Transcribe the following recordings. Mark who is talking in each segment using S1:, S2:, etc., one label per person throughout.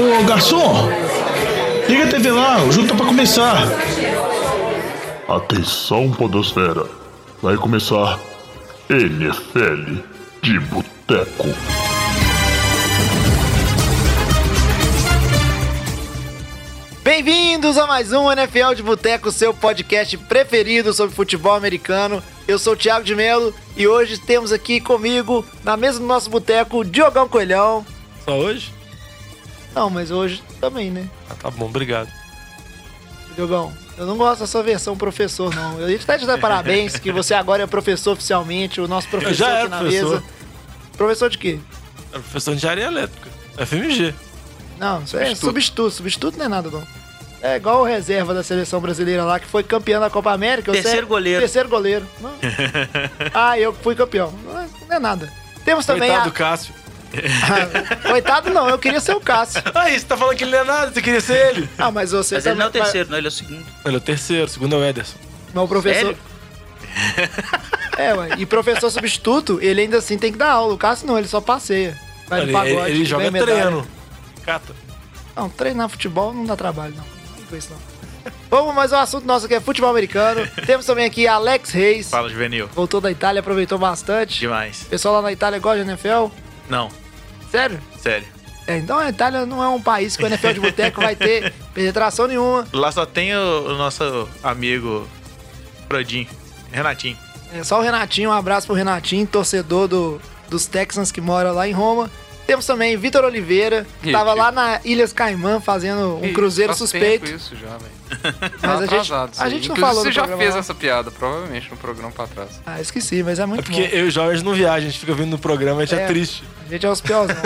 S1: Ô garçom, liga a TV lá, o jogo tá pra começar.
S2: Atenção, Podosfera. Vai começar NFL de Boteco.
S3: Bem-vindos a mais um NFL de Boteco, seu podcast preferido sobre futebol americano. Eu sou o Thiago de Melo e hoje temos aqui comigo, na mesa do nosso boteco, Diogão Coelhão.
S4: Só hoje?
S3: Não, mas hoje também, né?
S4: Ah, tá bom, obrigado.
S3: Diogão, eu não gosto da sua versão professor, não. Eu ia até te dar parabéns, que você agora é professor oficialmente, o nosso professor
S4: já
S3: aqui na
S4: professor.
S3: mesa. Professor de quê?
S4: Era professor de engenharia elétrica. FMG.
S3: Não, isso é substituto. Substituto não é nada, não. É igual o reserva da seleção brasileira lá, que foi campeão da Copa América.
S5: Terceiro
S3: é
S5: goleiro.
S3: Terceiro goleiro. Não. ah, eu fui campeão. Não é, não é nada. Temos também
S4: Coitado
S3: a...
S4: do Cássio.
S3: Coitado não, eu queria ser o Cássio.
S4: Aí, você tá falando que ele não é nada, você queria ser ele.
S3: Ah, mas você
S5: Mas ele não é o terceiro, não, ele é o segundo.
S4: Ele é o terceiro, o segundo é o Ederson.
S3: Mas o professor...
S5: Sério?
S3: É, ué. E professor substituto, ele ainda assim tem que dar aula. O Cássio não, ele só passeia. Vai
S4: Ele,
S3: no pagode,
S4: ele- ele joga treino. Cata.
S3: Não, treinar futebol não dá trabalho, não. Não com isso, não. Vamos, mas o assunto nosso aqui é futebol americano. Temos também aqui Alex Reis.
S6: Fala, Juvenil.
S3: Voltou da Itália, aproveitou bastante.
S6: Demais.
S3: O pessoal lá na Itália gosta de NFL?
S6: Não,
S3: Sério?
S6: sério.
S3: É, então a Itália não é um país que o NFL de boteco vai ter penetração nenhuma.
S6: Lá só tem o, o nosso amigo Frodinho, Renatinho.
S3: É só o Renatinho, um abraço pro Renatinho, torcedor do, dos Texans que mora lá em Roma. Temos também Vitor Oliveira, que tava lá na Ilhas Caimã fazendo um cruzeiro
S7: faz
S3: suspeito.
S7: tempo isso já, velho.
S3: Mas
S7: Tá
S3: a gente, a gente não falou
S7: Você já fez
S3: lá.
S7: essa piada, provavelmente, no programa pra trás.
S3: Ah, esqueci, mas é muito
S4: É porque
S3: bom.
S4: eu e o Jorge não viaja, a gente fica vindo no programa, a gente é,
S3: É.
S4: triste.
S3: A gente é os piores.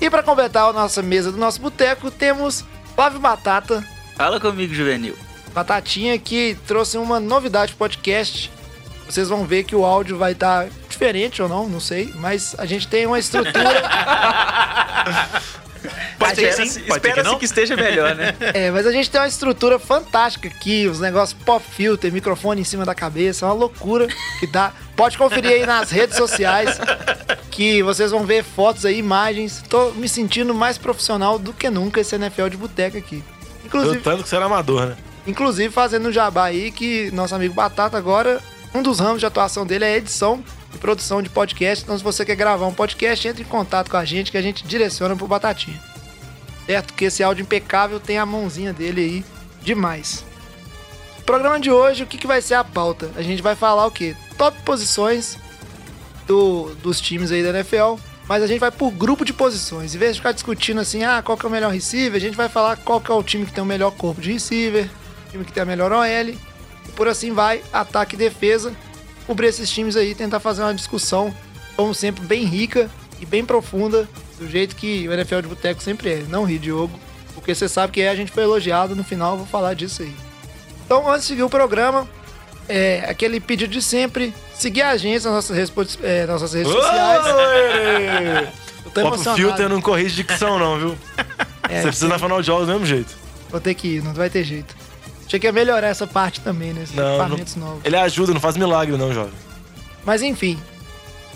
S3: E pra completar a nossa mesa do nosso boteco, temos Flávio Batata,
S5: Fala comigo, Juvenil.
S3: Batatinha, que trouxe uma novidade pro podcast. Vocês vão ver que o áudio vai estar diferente ou não, não sei. Mas a gente tem uma estrutura.
S6: Pode ser
S5: Espera-se-
S6: sim, pode ser que
S5: Espera-se que esteja melhor, né?
S3: é, mas a gente tem uma estrutura fantástica aqui. Os negócios pop filter, microfone em cima da cabeça. É uma loucura que dá. Pode conferir aí nas redes sociais. Que vocês vão ver fotos aí, imagens. Tô me sentindo mais profissional do que nunca esse NFL de boteca aqui. Inclusive,
S4: Tanto que você era amador, né?
S3: Inclusive fazendo um jabá aí que nosso amigo Batata agora, um dos ramos de atuação dele é edição produção de podcast. Então se você quer gravar um podcast, entre em contato com a gente que a gente direciona pro Batatinha. Certo? Que esse áudio impecável tem a mãozinha dele aí demais. Programa de hoje, o que, que vai ser a pauta? A gente vai falar o quê? Top posições do- dos times aí da NFL, mas a gente vai por grupo de posições. Em vez de ficar discutindo assim, ah, qual que é o melhor receiver, a gente vai falar qual que é o time que tem o melhor corpo de receiver, time que tem a melhor OL, e por assim vai, ataque e defesa. Cobrir esses times aí, tentar fazer uma discussão, como sempre, bem rica e bem profunda, do jeito que o NFL de Boteco sempre é. Não ri, Diogo, porque você sabe que é, a gente foi elogiado, no final eu vou falar disso aí. Então, antes de seguir o programa, é aquele pedido de sempre, seguir a gente nas nossas, é, nas nossas redes sociais.
S4: Oi!
S3: Eu tô emocionado.
S4: Filter não corrige dicção, não, viu?
S3: É,
S4: você precisa na final de jogos do mesmo jeito.
S3: Vou ter que ir, não vai ter jeito. Achei que ia melhorar essa parte também, né? Esses
S4: Não, não-
S3: equipamentos novos.
S4: Ele ajuda, não faz milagre, não, jovem.
S3: Mas enfim,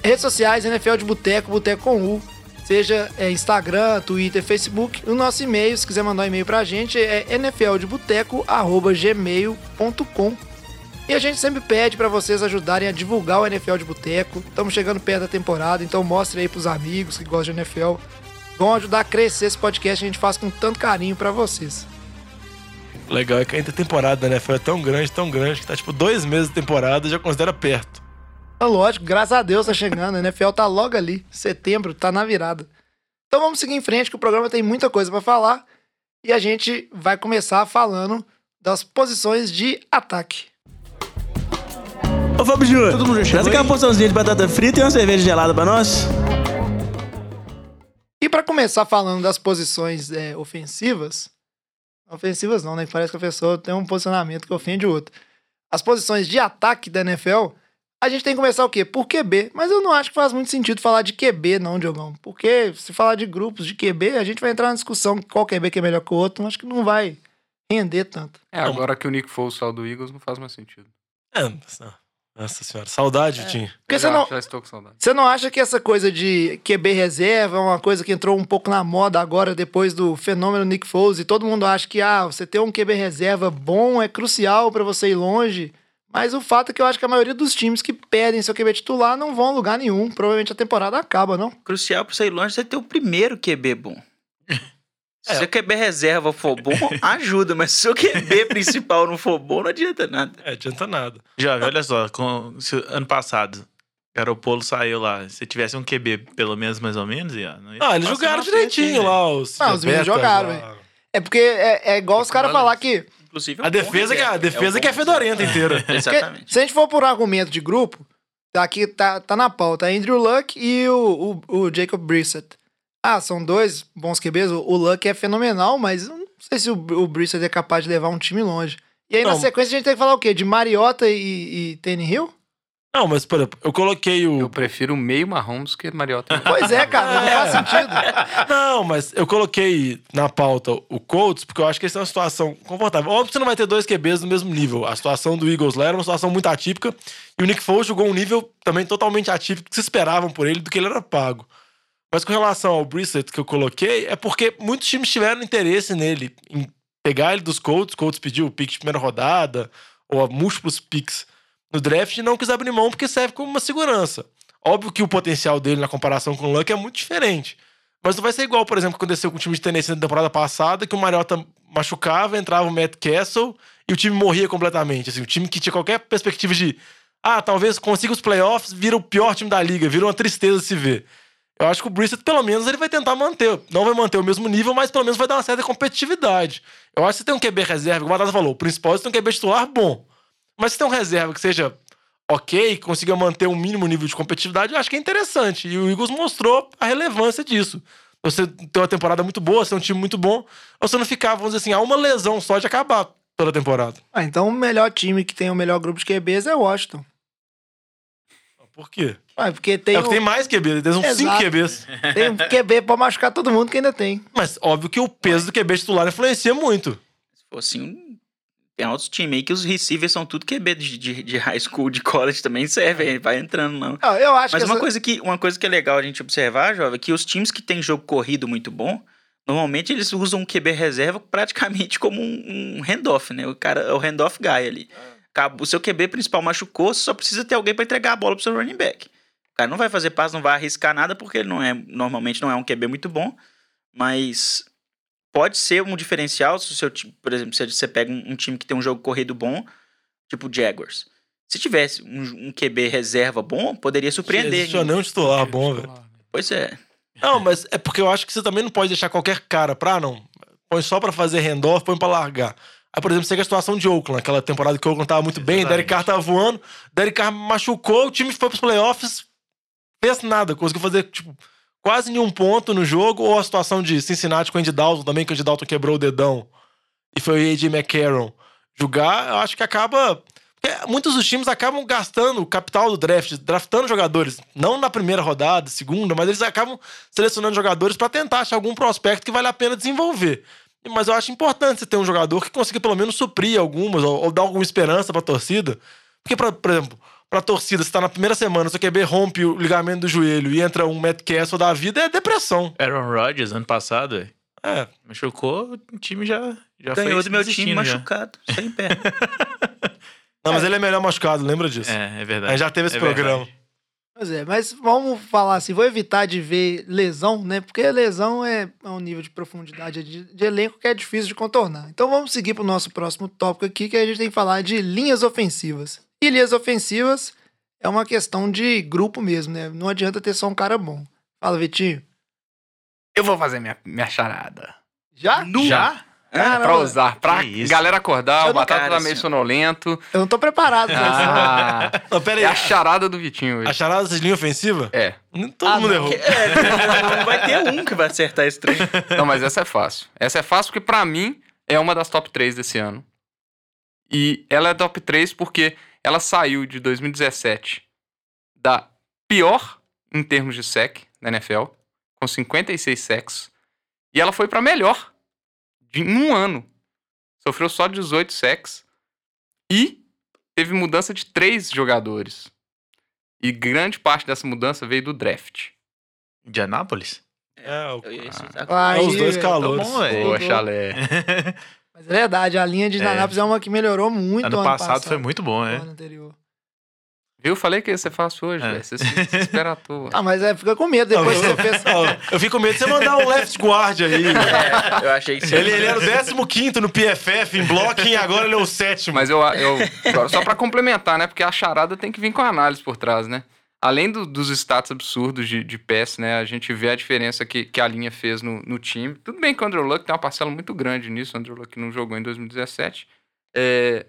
S3: redes sociais, NFL de Boteco, Boteco com U. Seja é, Instagram, Twitter, Facebook. O nosso e-mail, se quiser mandar um e-mail pra gente, é nfldeboteco.gmail.com E a gente sempre pede pra vocês ajudarem a divulgar o NFL de Boteco. Estamos chegando perto da temporada, então mostre aí pros amigos que gostam de NFL. Vão ajudar a crescer esse podcast que a gente faz com tanto carinho pra vocês.
S4: Legal é que a intertemporada da NFL é tão grande, tão grande, que tá tipo dois meses de temporada e já considera perto.
S3: Tá lógico, graças a Deus tá chegando. A NFL tá logo ali. Setembro, tá na virada. Então vamos seguir em frente, que o programa tem muita coisa pra falar. E a gente vai começar falando das posições de ataque.
S8: Ô Fábio Júnior,
S1: Todo mundo
S8: traz aquela porçãozinha de batata frita e uma cerveja gelada pra nós.
S3: E pra começar falando das posições é, ofensivas, ofensivas não, né? Que parece que a pessoa tem um posicionamento que ofende o outro. As posições de ataque da NFL, a gente tem que começar o quê? Por QB. Mas eu não acho que faz muito sentido falar de QB, não, Diogão. Porque se falar de grupos de QB, a gente vai entrar na discussão qual QB que é melhor que o outro. Acho que não vai render tanto.
S7: É, agora que o Nick Foles saiu do Eagles, não faz mais sentido.
S4: É, não. Nossa senhora, saudade, Tim.
S3: Porque você
S7: já,
S3: não,
S7: já estou com saudade.
S3: você não acha que essa coisa de QB reserva é uma coisa que entrou um pouco na moda agora, depois do fenômeno Nick Foles, e todo mundo acha que, ah, você ter um QB reserva bom é crucial pra você ir longe. Mas o fato é que eu acho que a maioria dos times que perdem seu QB titular não vão a lugar nenhum. Provavelmente a temporada acaba, não?
S5: Crucial pra sair longe é ter o primeiro QB bom. Se
S4: É.
S5: seu QB reserva for bom, ajuda, mas se seu QB principal não for bom, não adianta nada.
S4: É, adianta nada.
S6: Jovem, olha só, com, se- ano passado, Garopolo saiu lá. Se tivesse um QB, pelo menos mais ou menos, ia, não ia
S4: Ah, eles jogaram direitinho
S6: né?
S4: lá. Os,
S3: Não, os meninos jogaram,
S4: lá.
S3: É porque é, é igual os caras falar que
S5: Inclusive, é
S4: A
S5: um
S4: defesa, que, a
S5: reserva.
S4: defesa
S5: um
S4: que é fedorenta inteira.
S5: reserva.
S3: Porque
S5: Exatamente.
S3: se a gente for por argumento de grupo, tá aqui, tá, tá na pauta, Andrew Luck e o, o, o Jacob Brissett. Ah, são dois bons QBs. O, Luck é fenomenal, mas não sei se o, o Brissett é capaz de levar um time longe. E aí, na
S4: Não.
S3: sequência, a gente tem que falar o quê? De Mariota e, e Tanny Hill?
S4: Não, mas, por exemplo, eu coloquei o.
S7: Eu prefiro meio Mahomes que Mariota.
S3: Pois é, cara, não faz sentido.
S4: Não, mas eu coloquei na pauta o Colts porque eu acho que eles têm uma situação confortável. Óbvio que você não vai ter dois QBs no mesmo nível. A situação do Eagles lá era uma situação muito atípica e o Nick Foles jogou um nível também totalmente atípico que se esperavam por ele do que ele era pago. Mas com relação ao Brissett que eu coloquei, é porque muitos times tiveram interesse nele, em pegar ele dos Colts. Colts pediu o pick de primeira rodada, ou múltiplos picks no draft, e não quis abrir mão porque serve como uma segurança. Óbvio que o potencial dele na comparação com o Luck é muito diferente. Mas não vai ser igual, por exemplo, que aconteceu com o time de Tennessee na temporada passada, que o Mariota machucava, entrava o Matt Castle e o time morria completamente. Assim, o time que tinha qualquer perspectiva de ah, talvez consiga os playoffs, vira o pior time da liga, vira uma tristeza se ver. Eu acho que o Brissett, pelo menos, ele vai tentar manter. Não vai manter o mesmo nível, mas pelo menos vai dar uma certa competitividade. Eu acho que você tem um QB reserva, como o Batata falou, o principal é você tem um QB titular bom. Mas se tem um reserva que seja ok, que consiga manter um mínimo nível de competitividade, eu acho que é interessante. E o Eagles mostrou a relevância disso. Você tem uma temporada muito boa, você tem um time muito bom, você não ficar, vamos dizer assim, a uma lesão só de acabar toda a temporada.
S3: Ah, então o melhor time que tem o melhor grupo de QBs é o Washington.
S4: Por quê?
S3: Ah, porque tem,
S4: é o que
S3: o-
S4: tem mais QB, tem uns
S3: Exato.
S4: 5 QBs.
S3: tem um QB pra machucar todo mundo que ainda tem.
S4: Mas óbvio que o peso do QB titular influencia muito.
S5: Se fosse um. Tem outros times aí que os receivers são tudo QB de, de, de high school, de college também serve, aí vai entrando não.
S3: Ah, eu acho
S5: Mas
S3: que
S5: uma,
S3: essa-
S5: coisa que, uma coisa que é legal a gente observar, Jovem, é que os times que têm jogo corrido muito bom, normalmente eles usam um QB reserva praticamente como um, um handoff, né? O cara é o handoff guy ali. Acabou- O seu QB principal machucou, você só precisa ter alguém para entregar a bola pro seu running back. O cara não vai fazer passe, não vai arriscar nada, porque ele não é, normalmente não é um QB muito bom, mas pode ser um diferencial se o seu time, por exemplo, se você pega um, um time que tem um jogo corrido bom, tipo o Jaguars. Se tivesse um, um QB reserva bom, poderia surpreender.
S4: Existe nem um titular bom, velho.
S5: Pois é.
S4: Não, mas é porque eu acho que você também não pode deixar qualquer cara pra, não. Põe só pra fazer handoff, põe pra largar. Aí, por exemplo, você a situação de Oakland, aquela temporada que o Oakland tava muito bem,
S6: Exatamente.
S4: Derek Carr tava voando, Derek Carr machucou, o time foi pros playoffs, fez nada, conseguiu fazer, tipo, quase nenhum ponto no jogo, ou a situação de Cincinnati com o Andy Dalton também, que o Andy Dalton quebrou o dedão e foi o A.J. McCarron jogar, eu acho que acaba... porque Muitos dos times acabam gastando o capital do draft, draftando jogadores, não na primeira rodada, segunda, mas eles acabam selecionando jogadores pra tentar achar algum prospecto que vale a pena desenvolver. Mas eu acho importante você ter um jogador que consiga pelo menos suprir algumas ou, ou dar alguma esperança pra torcida. Porque, pra, por exemplo, pra torcida, você tá na primeira semana, seu QB rompe o ligamento do joelho e entra um Matt Castle da vida, é depressão.
S6: Aaron Rodgers, ano passado.
S4: É.
S6: Machucou, o time já, já
S5: Ganhou
S6: foi
S5: do meu time
S6: já.
S5: machucado, sem perna.
S4: Não, mas ele é melhor machucado, lembra disso?
S6: É, é verdade.
S4: A gente já teve esse
S6: É
S4: programa.
S6: verdade.
S3: Pois é, mas vamos falar assim, vou evitar de ver lesão, né? Porque lesão é é um nível de profundidade de, de elenco que é difícil de contornar. Então vamos seguir pro nosso próximo tópico aqui, que a gente tem que falar de linhas ofensivas. E linhas ofensivas é uma questão de grupo mesmo, né? Não adianta ter só um cara bom. Fala, Vitinho.
S7: Eu vou fazer minha, minha charada.
S3: Já?
S7: Já?
S3: Caramba.
S7: pra usar, pra
S6: isso.
S7: galera acordar,
S3: Eu
S7: o Batata
S5: cara,
S7: tá meio
S5: assim,
S7: sonolento.
S3: Eu não tô preparado pra isso.
S7: Ah,
S4: Não, pera
S7: é
S4: aí.
S7: a charada do Vitinho
S4: A
S7: hoje.
S4: charada dessa linha ofensiva?
S7: É.
S4: Todo
S3: Ah,
S4: mundo
S3: não.
S4: errou.
S5: É, não vai ter um que vai acertar esse trem.
S7: Não, mas essa é fácil. Essa é fácil porque, pra mim, é uma das top 3 desse ano. E ela é top 3 porque ela saiu de 2017 da pior em termos de sec na NFL, com 56 sacks, e ela foi pra melhor de, em um ano. Sofreu só 18 sacks. E teve mudança de três jogadores. E grande parte dessa mudança veio do draft.
S6: Indianápolis?
S4: É, o-
S5: Eu ia citar-
S3: Aí,
S4: é os dois
S3: velho,
S4: calores.
S6: Tá bom.
S3: Mas é verdade, a linha de
S6: É.
S3: Indianápolis é uma que melhorou muito
S6: ano, passado, foi muito bom, né?
S3: ano anterior.
S7: Viu? Falei que ia ser fácil hoje,
S6: É.
S7: velho. Você se espera à toa.
S3: Ah, mas é, fica com medo depois que você fez.
S4: Eu fico com medo de você mandar um left guard aí.
S5: É, eu achei que você
S4: Ele, ele era o 15 no PFF em blocking, agora ele é o sétimo.
S7: Mas eu, eu agora, só pra complementar, né? Porque a charada tem que vir com análise por trás, né? Além do- dos status absurdos de, de pass, né? A gente vê a diferença que, que a linha fez no, no time. Tudo bem que o Andrew Luck tem uma parcela muito grande nisso. O Andrew Luck não jogou em 2017. É,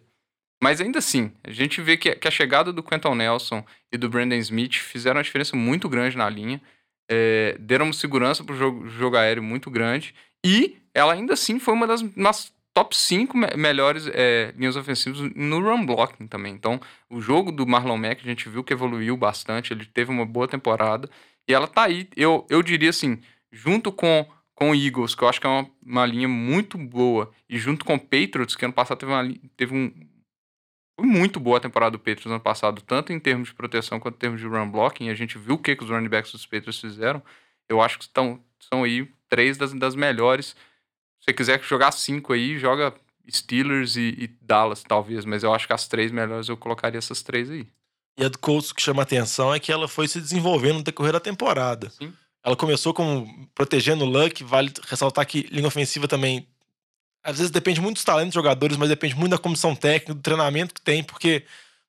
S7: mas ainda assim, a gente vê que, que a chegada do Quentin Nelson e do Brandon Smith fizeram uma diferença muito grande na linha. É, deram segurança pro jogo, jogo aéreo muito grande. E ela ainda assim foi uma das, top 5 me- melhores é, linhas ofensivas no run blocking também. Então, o jogo do Marlon Mack, a gente viu que evoluiu bastante, ele teve uma boa temporada. E ela tá aí, eu, eu diria assim, junto com, com o Eagles, que eu acho que é uma, uma linha muito boa, e junto com o Patriots, que ano passado teve, uma, teve um. Foi muito boa a temporada do Patriots ano passado, tanto em termos de proteção quanto em termos de run blocking. A gente viu o que, que os running backs dos Patriots fizeram. Eu acho que estão, são aí três das, das melhores. Se você quiser jogar cinco aí, joga Steelers e, e Dallas, talvez. Mas eu acho que as três melhores eu colocaria essas três aí.
S4: E a do Colts que chama atenção é que ela foi se desenvolvendo no decorrer da temporada.
S7: Sim.
S4: Ela começou como protegendo o Luck, vale ressaltar que linha ofensiva também. Às vezes depende muito dos talentos dos jogadores, mas depende muito da comissão técnica, do treinamento que tem, porque,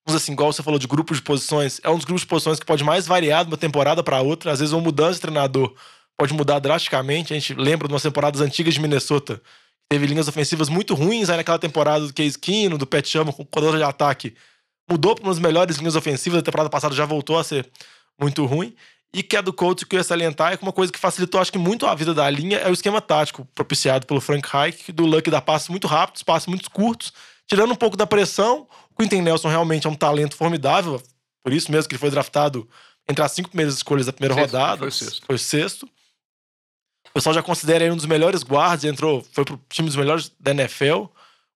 S4: vamos assim, igual você falou de grupos de posições, é um dos grupos de posições que pode mais variar de uma temporada para outra. Às vezes, uma mudança de treinador pode mudar drasticamente. A gente lembra de umas temporadas antigas de Minnesota, teve linhas ofensivas muito ruins aí naquela temporada do Case Keenum, do Pat Chama com coordenador de ataque mudou para umas melhores linhas ofensivas. A temporada passada já voltou a ser muito ruim. E que a do Colts que eu ia salientar é uma coisa que facilitou, acho que muito a vida da linha é o esquema tático propiciado pelo Frank Reich, do Luck dar passes muito rápidos, passes muito curtos, tirando um pouco da pressão. O Quinton Nelson realmente é um talento formidável, por isso mesmo que ele foi draftado entre as cinco primeiras escolhas da primeira
S7: Sexto,
S4: rodada.
S7: foi o sexto.
S4: Foi o sexto. O pessoal já considera ele um dos melhores guardas, entrou, foi pro time dos melhores da NFL.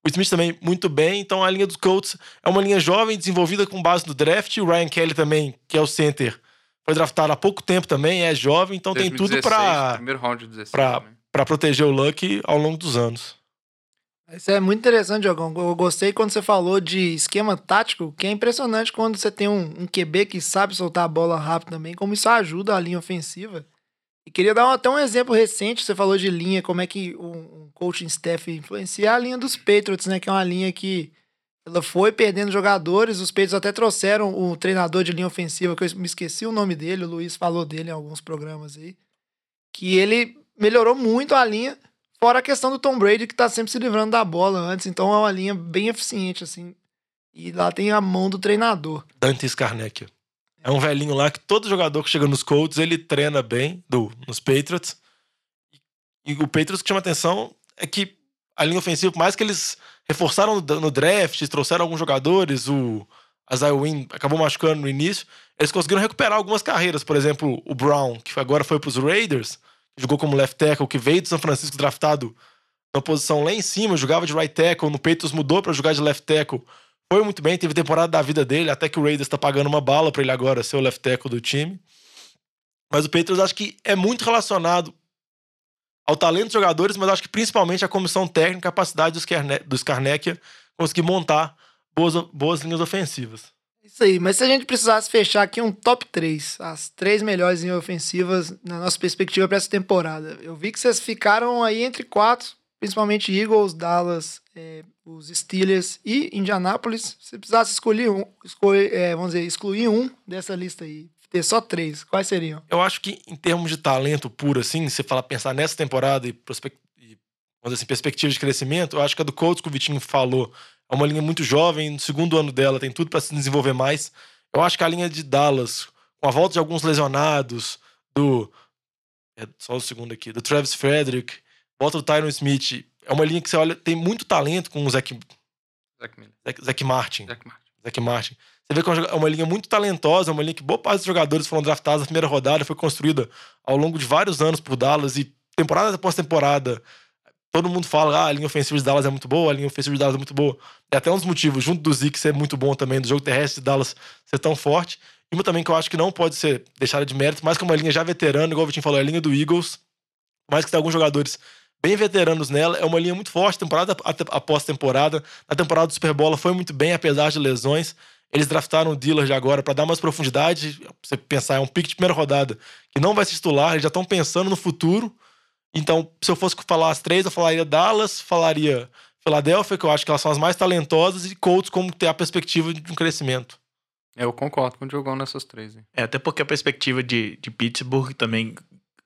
S4: O Smith também muito bem, então a linha dos Colts é uma linha jovem, desenvolvida com base no draft. O Ryan Kelly também, que é o center, foi draftado há pouco tempo também, é jovem, então tem tudo
S7: 2016,
S4: para
S7: Primeiro round de 16
S4: pra- para proteger o Luck ao longo dos anos.
S3: Isso é muito interessante, Diogão. Eu gostei quando você falou de esquema tático, que é impressionante quando você tem um, um QB que sabe soltar a bola rápido também, como isso ajuda a linha ofensiva. E queria dar até um exemplo recente, você falou de linha, como é que um, um coaching staff influencia a linha dos Patriots, né? Que é uma linha que ela foi perdendo jogadores, os Patriots até trouxeram o treinador de linha ofensiva, que eu me esqueci o nome dele, o Luiz falou dele em alguns programas aí, que ele melhorou muito a linha, fora a questão do Tom Brady, que tá sempre se livrando da bola antes, então é uma linha bem eficiente, assim. E lá tem a mão do treinador.
S4: Dante Scarnecchia. É um velhinho lá que todo jogador que chega nos Colts, ele treina bem do, nos Patriots. E o Patriots que chama atenção é que a linha ofensiva, por mais que eles reforçaram no, draft, trouxeram alguns jogadores, o Isaiah Wynn acabou machucando no início, eles conseguiram recuperar algumas carreiras. Por exemplo, o Brown, que agora foi pros Raiders, jogou como left tackle, que veio do São Francisco draftado na posição lá em cima, jogava de right tackle, no Patriots mudou para jogar de left tackle. Foi muito bem, teve temporada da vida dele, até que o Raiders tá pagando uma bala para ele agora ser o left tackle do time. Mas o Patriots acho que é muito relacionado ao talento dos jogadores, mas acho que principalmente a comissão técnica, capacidade dos Kerne- do Scarnecchia conseguir montar boas, boas linhas ofensivas.
S3: Isso aí, mas se a gente precisasse fechar aqui um top 3, as três melhores linhas ofensivas na nossa perspectiva para essa temporada. Eu vi que vocês ficaram aí entre quatro, principalmente Eagles, Dallas, é, os Steelers e Indianapolis. Se precisasse escolher um, escolher, é, vamos dizer, excluir um dessa lista aí, ter só três, quais seriam?
S4: Eu acho que em termos de talento puro, assim, se você fala pensar nessa temporada e, prospec- e, vamos dizer assim, perspectiva de crescimento, eu acho que a do Colts que o Vitinho falou é uma linha muito jovem, no segundo ano dela tem tudo para se desenvolver mais. Eu acho que a linha de Dallas, com a volta de alguns lesionados, do. É só o segundo aqui, do Travis Frederick, volta do Tyron Smith, é uma linha que você olha, tem muito talento com o Zach,
S7: Zach Miller.
S4: Zach, Zach Martin.
S7: Zach Martin.
S4: Zach Martin. Você vê que é uma é linha muito talentosa, uma linha que boa parte dos jogadores foram draftados na primeira rodada, foi construída ao longo de vários anos por Dallas e temporada após temporada todo mundo fala, ah, a linha ofensiva de Dallas é muito boa, a linha ofensiva de Dallas é muito boa. É até um dos motivos, junto do Zeke ser muito bom também, do jogo terrestre de Dallas ser tão forte. E uma também que eu acho que não pode ser deixada de mérito, mais que uma linha já veterana, igual o Vitinho falou, é a linha do Eagles. Mais que tem alguns jogadores bem veteranos nela, é uma linha muito forte, temporada após temporada. Na temporada do Super Bowl foi muito bem, apesar de lesões. Eles draftaram o Dillard agora para dar mais profundidade. Pra você pensar, é um pique de primeira rodada que não vai se titular, eles já estão pensando no futuro. Então, se eu fosse falar as três, eu falaria Dallas, falaria Philadelphia, que eu acho que elas são as mais talentosas, e Colts como ter a perspectiva de um crescimento.
S7: Eu concordo com o Diogão nessas três. Hein?
S6: É, até porque a perspectiva de, de Pittsburgh também,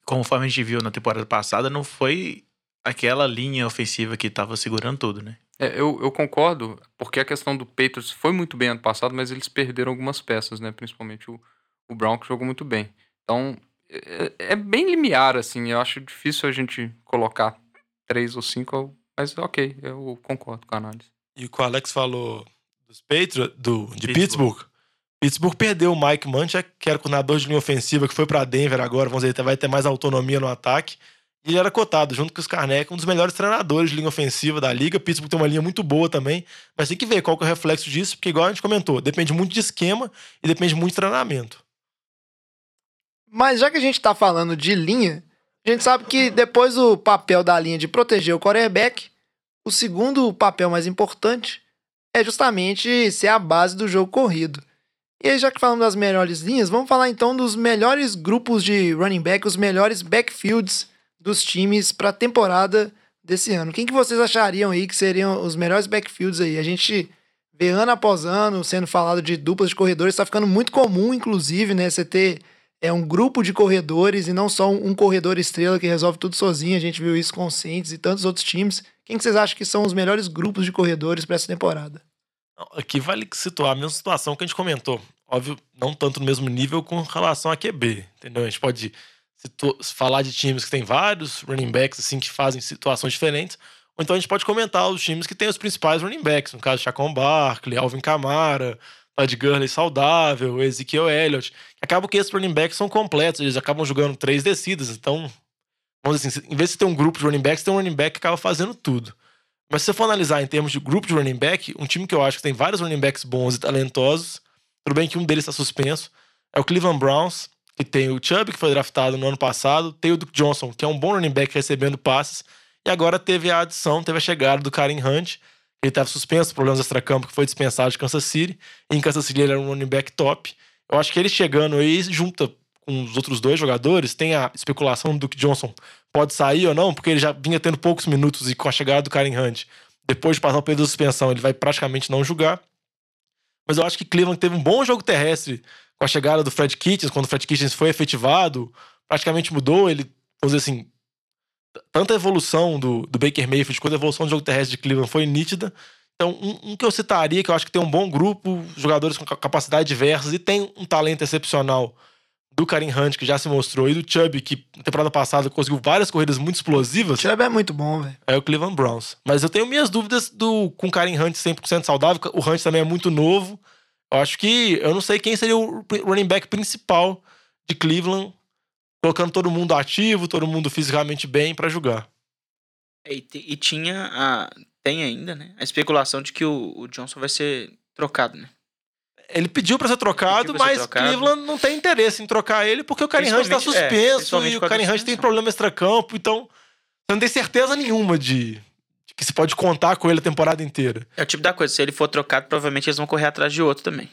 S6: conforme a gente viu na temporada passada, não foi aquela linha ofensiva que estava segurando tudo, né?
S7: É, eu, eu concordo, porque a questão do Patriots foi muito bem ano passado, mas eles perderam algumas peças, né? Principalmente o, o Brown, que jogou muito bem. Então, é, é bem limiar, assim. Eu acho difícil a gente colocar três ou cinco, mas ok, eu concordo com a análise.
S4: E o que o Alex falou dos Patriots, do, de
S6: Pittsburgh.
S4: Pittsburgh. Pittsburgh perdeu o Mike Munchak, que era coordenador de linha ofensiva, que foi para Denver agora, vamos dizer, vai ter mais autonomia no ataque. E ele era cotado, junto com os Karnek, um dos melhores treinadores de linha ofensiva da liga. Pittsburgh tem uma linha muito boa também, mas tem que ver qual que é o reflexo disso, porque igual a gente comentou, depende muito de esquema e depende muito de treinamento.
S3: Mas já que a gente tá falando de linha, a gente sabe que depois do papel da linha de proteger o quarterback, o segundo papel mais importante é justamente ser a base do jogo corrido. E aí, já que falamos das melhores linhas, vamos falar então dos melhores grupos de running back, os melhores backfields dos times para a temporada desse ano. Quem que vocês achariam aí que seriam os melhores backfields aí? A gente vê ano após ano sendo falado de duplas de corredores, está ficando muito comum, inclusive, né? Você ter é um grupo de corredores e não só um, corredor estrela que resolve tudo sozinho. A gente viu isso com o Saints e tantos outros times. Quem que vocês acham que são os melhores grupos de corredores para essa temporada?
S4: Aqui vale situar a mesma situação que a gente comentou. Óbvio, não tanto no mesmo nível com relação a QB, entendeu? A gente pode situ- falar de times que tem vários running backs assim que fazem situações diferentes, ou então a gente pode comentar os times que têm os principais running backs, no caso Chacon Barkley, Alvin Kamara, Todd Gurley saudável, Ezekiel Elliott. Acaba que esses running backs são completos, eles acabam jogando três descidas, então vamos dizer assim, em vez de ter um grupo de running backs, tem um running back que acaba fazendo tudo. Mas se você for analisar em termos de grupo de running back, um time que eu acho que tem vários running backs bons e talentosos, tudo bem que um deles está suspenso, é o Cleveland Browns, que tem o Chubb, que foi draftado no ano passado, tem o Duke Johnson, que é um bom running back recebendo passes, e agora teve a adição, teve a chegada do Karen Hunt, ele estava suspenso, problemas extra-campo, que foi dispensado de Kansas City, e em Kansas City ele era um running back top. Eu acho que ele chegando aí, junta com os outros dois jogadores, tem a especulação do Duke Johnson pode sair ou não, porque ele já vinha tendo poucos minutos e com a chegada do Karen Hunt, depois de passar o período de suspensão, ele vai praticamente não jogar. Mas eu acho que Cleveland teve um bom jogo terrestre com a chegada do Fred Kitchens, quando o Fred Kitchens foi efetivado, praticamente mudou, ele, vamos dizer assim, tanta evolução do, do Baker Mayfield quanto a evolução do jogo terrestre de Cleveland foi nítida. Então, um, um que eu citaria, que eu acho que tem um bom grupo, jogadores com ca- capacidade diversas e tem um talento excepcional do Karim Hunt, que já se mostrou, e do Chubb, que na temporada passada conseguiu várias corridas muito
S3: O
S4: explosivas,
S3: Chubb é muito bom, velho.
S4: é o Cleveland Browns. Mas eu tenho minhas dúvidas do com o Karim Hunt 100% saudável. O Hunt também é muito novo. Eu acho que eu não sei quem seria o running back principal de Cleveland, colocando todo mundo ativo, todo mundo fisicamente bem pra jogar.
S5: E, te- e tinha a. Tem ainda, né? A especulação de que o, o Johnson vai ser trocado, né?
S4: Ele pediu pra ser trocado,
S5: pra ser
S4: mas
S5: trocado.
S4: Cleveland não tem interesse em trocar ele porque o Karim Hunt tá
S5: Principalmente- é,
S4: suspenso
S5: principalmente
S4: e o
S5: da
S4: Hunt tem problema extracampo, então você não tem certeza nenhuma de que se pode contar com ele a temporada inteira.
S5: É o tipo da coisa, se ele for trocado, provavelmente eles vão correr atrás de outro também.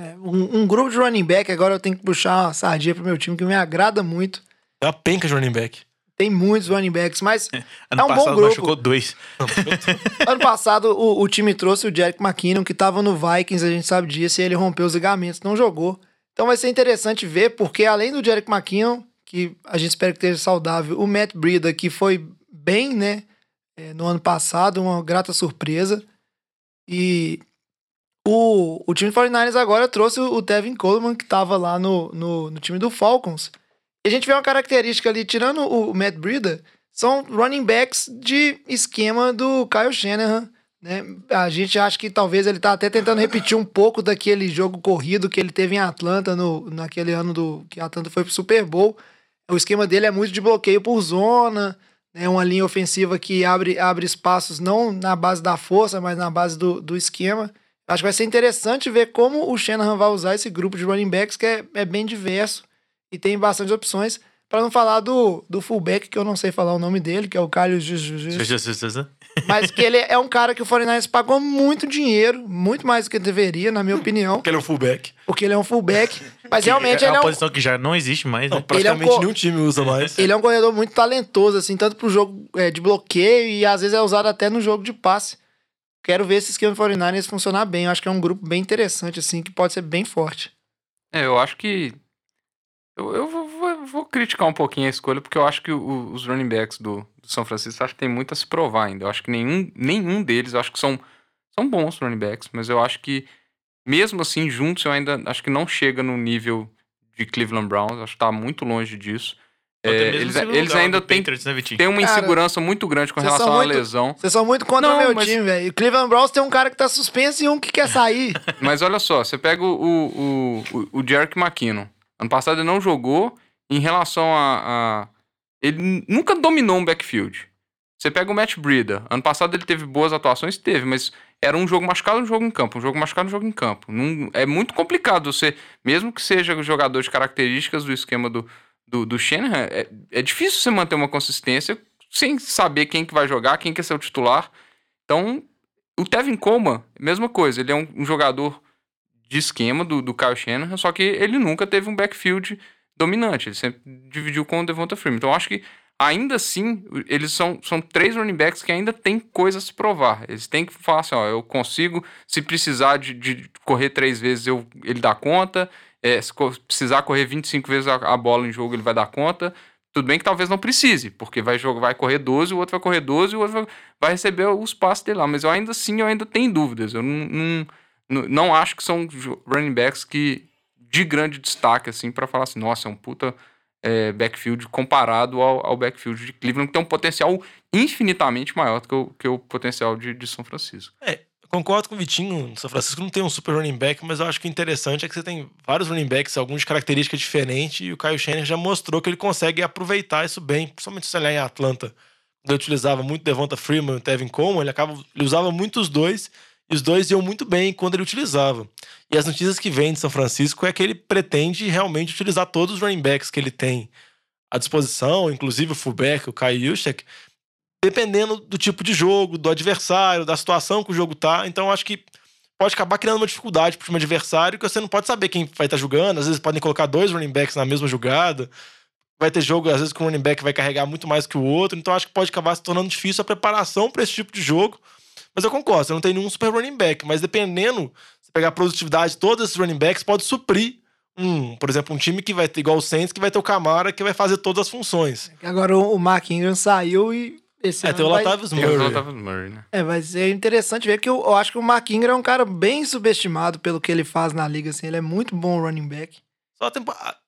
S3: É, um, um grupo de running back, agora eu tenho que puxar uma sardinha pro meu time, que me agrada muito.
S4: É uma penca de running back.
S3: Tem muitos running backs, mas
S6: Ano
S3: É um bom
S6: passado
S3: grupo.
S6: machucou dois.
S3: ano passado o, o time trouxe o Jerick McKinnon, que tava no Vikings, a gente sabe disso, e ele rompeu os ligamentos, não jogou. Então vai ser interessante ver, porque além do Jerick McKinnon, que a gente espera que esteja saudável, o Matt Breida, que foi bem, né, é, no ano passado, uma grata surpresa. E o, o time do 49ers agora trouxe o, o Tevin Coleman, que tava lá no, no, no time do Falcons. E a gente vê uma característica ali, tirando o Matt Breida, são running backs de esquema do Kyle Shanahan. Né? A gente acha que talvez ele tá até tentando repetir um pouco daquele jogo corrido que ele teve em Atlanta no, naquele ano do que Atlanta foi pro Super Bowl. O esquema dele é muito de bloqueio por zona, né? Uma linha ofensiva que abre, abre espaços não na base da força, mas na base do, do esquema. Acho que vai ser interessante ver como o Shanahan vai usar esse grupo de running backs, que é, é bem diverso e tem bastante opções. Para não falar do, do fullback, que eu não sei falar o nome dele, que é o Carlos Juju. Mas que ele é um cara que o 49ers pagou muito dinheiro, muito mais do que deveria, na minha opinião.
S4: Porque ele é um fullback.
S3: Porque ele é um fullback. Mas realmente
S6: é
S3: ele é
S6: uma
S3: um,
S6: posição que já não existe mais,
S4: Não,
S6: né?
S4: praticamente
S3: co-
S4: nenhum time usa mais.
S3: ele é um corredor muito talentoso, assim, tanto pro jogo é, de bloqueio e às vezes é usado até no jogo de passe. Quero ver esse esquema do 49ers funcionar bem. Eu acho que é um grupo bem interessante, assim, que pode ser bem forte.
S7: É, eu acho que. Eu, eu vou, vou- vou criticar um pouquinho a escolha, porque eu acho que o- os running backs do, do São Francisco acho que tem muito a se provar ainda. Eu acho que nenhum, nenhum deles, eu acho que são, são bons running backs, mas eu acho que, mesmo assim, juntos, eu ainda acho que não chega no nível de Cleveland Browns. Acho que tá muito longe disso. É, eles eles ainda têm,
S6: né,
S7: uma
S3: Cara,
S7: insegurança muito grande com relação
S3: são
S7: à
S3: muito-
S7: lesão.
S3: Vocês são muito contra
S7: Não,
S3: meu
S7: mas-
S3: time, velho. O Cleveland Browns tem um cara que tá suspenso e um que quer sair.
S7: Mas olha só, você pega o, o, o, o Jerick McKinnon. Ano passado ele não jogou em relação a, a- Ele nunca dominou um backfield. Você pega o Matt Breida. Ano passado ele teve boas atuações? Teve, mas era um jogo machucado, um jogo em campo. Um jogo machucado, um jogo em campo. Não- é muito complicado você, mesmo que seja jogador de características do esquema do, do, do Shanahan, é, é difícil você manter uma consistência sem saber quem que vai jogar, quem que é seu titular. Então, o Tevin Coleman, mesma coisa. Ele é um, um jogador de esquema do, do Kyle Shanahan, só que ele nunca teve um backfield dominante. Ele sempre dividiu com o Devonta Freeman. Então, acho que, ainda assim, eles são, são três running backs que ainda têm coisas a se provar. Eles têm que falar assim, ó, eu consigo, se precisar de, de correr três vezes, eu, ele dá conta. É, se co- precisar correr 25 vezes a, a bola em jogo, ele vai dar conta. Tudo bem que talvez não precise, porque vai, jogar, vai correr 12, o outro vai correr 12 e o outro vai, vai receber os passes dele lá. Mas eu ainda assim, eu ainda tenho dúvidas. Eu não, não, não, acho que são running backs que de grande destaque, assim, para falar assim, nossa, é um puta é, backfield comparado ao, ao backfield de Cleveland, que tem um potencial infinitamente maior do que o, que o potencial de, de São Francisco.
S4: Eu concordo com o Vitinho. São Francisco não tem um super running back, mas eu acho que o interessante é que você tem vários running backs, alguns de características diferentes, e o Kyle Shanahan já mostrou que ele consegue aproveitar isso bem, principalmente se olhar em Atlanta. Ele utilizava muito Devonta Freeman e Tevin Coleman, ele, acaba, ele usava muito os dois, e os dois iam muito bem quando ele utilizava. E as notícias que vêm de São Francisco é que ele pretende realmente utilizar todos os running backs que ele tem à disposição, inclusive o fullback, o Kyle Juszczyk, dependendo do tipo de jogo, do adversário, da situação que o jogo tá. Então, acho que pode acabar criando uma dificuldade pro time adversário, que você não pode saber quem vai estar jogando. Às vezes podem colocar dois running backs na mesma jogada. Vai ter jogo, às vezes, que o running back vai carregar muito mais que o outro. Então, acho que pode acabar se tornando difícil a preparação para esse tipo de jogo. Mas eu concordo, você não tem nenhum super running back. Mas dependendo, se pegar a produtividade de todos esses running backs, pode suprir um, por exemplo, um time que vai ter igual o Saints, que vai ter o Camara, que vai fazer todas as funções.
S3: Agora o, Mark Ingram saiu e esse
S4: É,
S3: ano
S4: tem o
S3: vai,
S4: Latavius
S7: Tem o
S4: Murray.
S7: Latavius Murray, né?
S3: é, vai ser interessante ver que eu, eu acho que o Mark Ingram é um cara bem subestimado pelo que ele faz na liga, assim, ele é muito bom running back.
S4: Só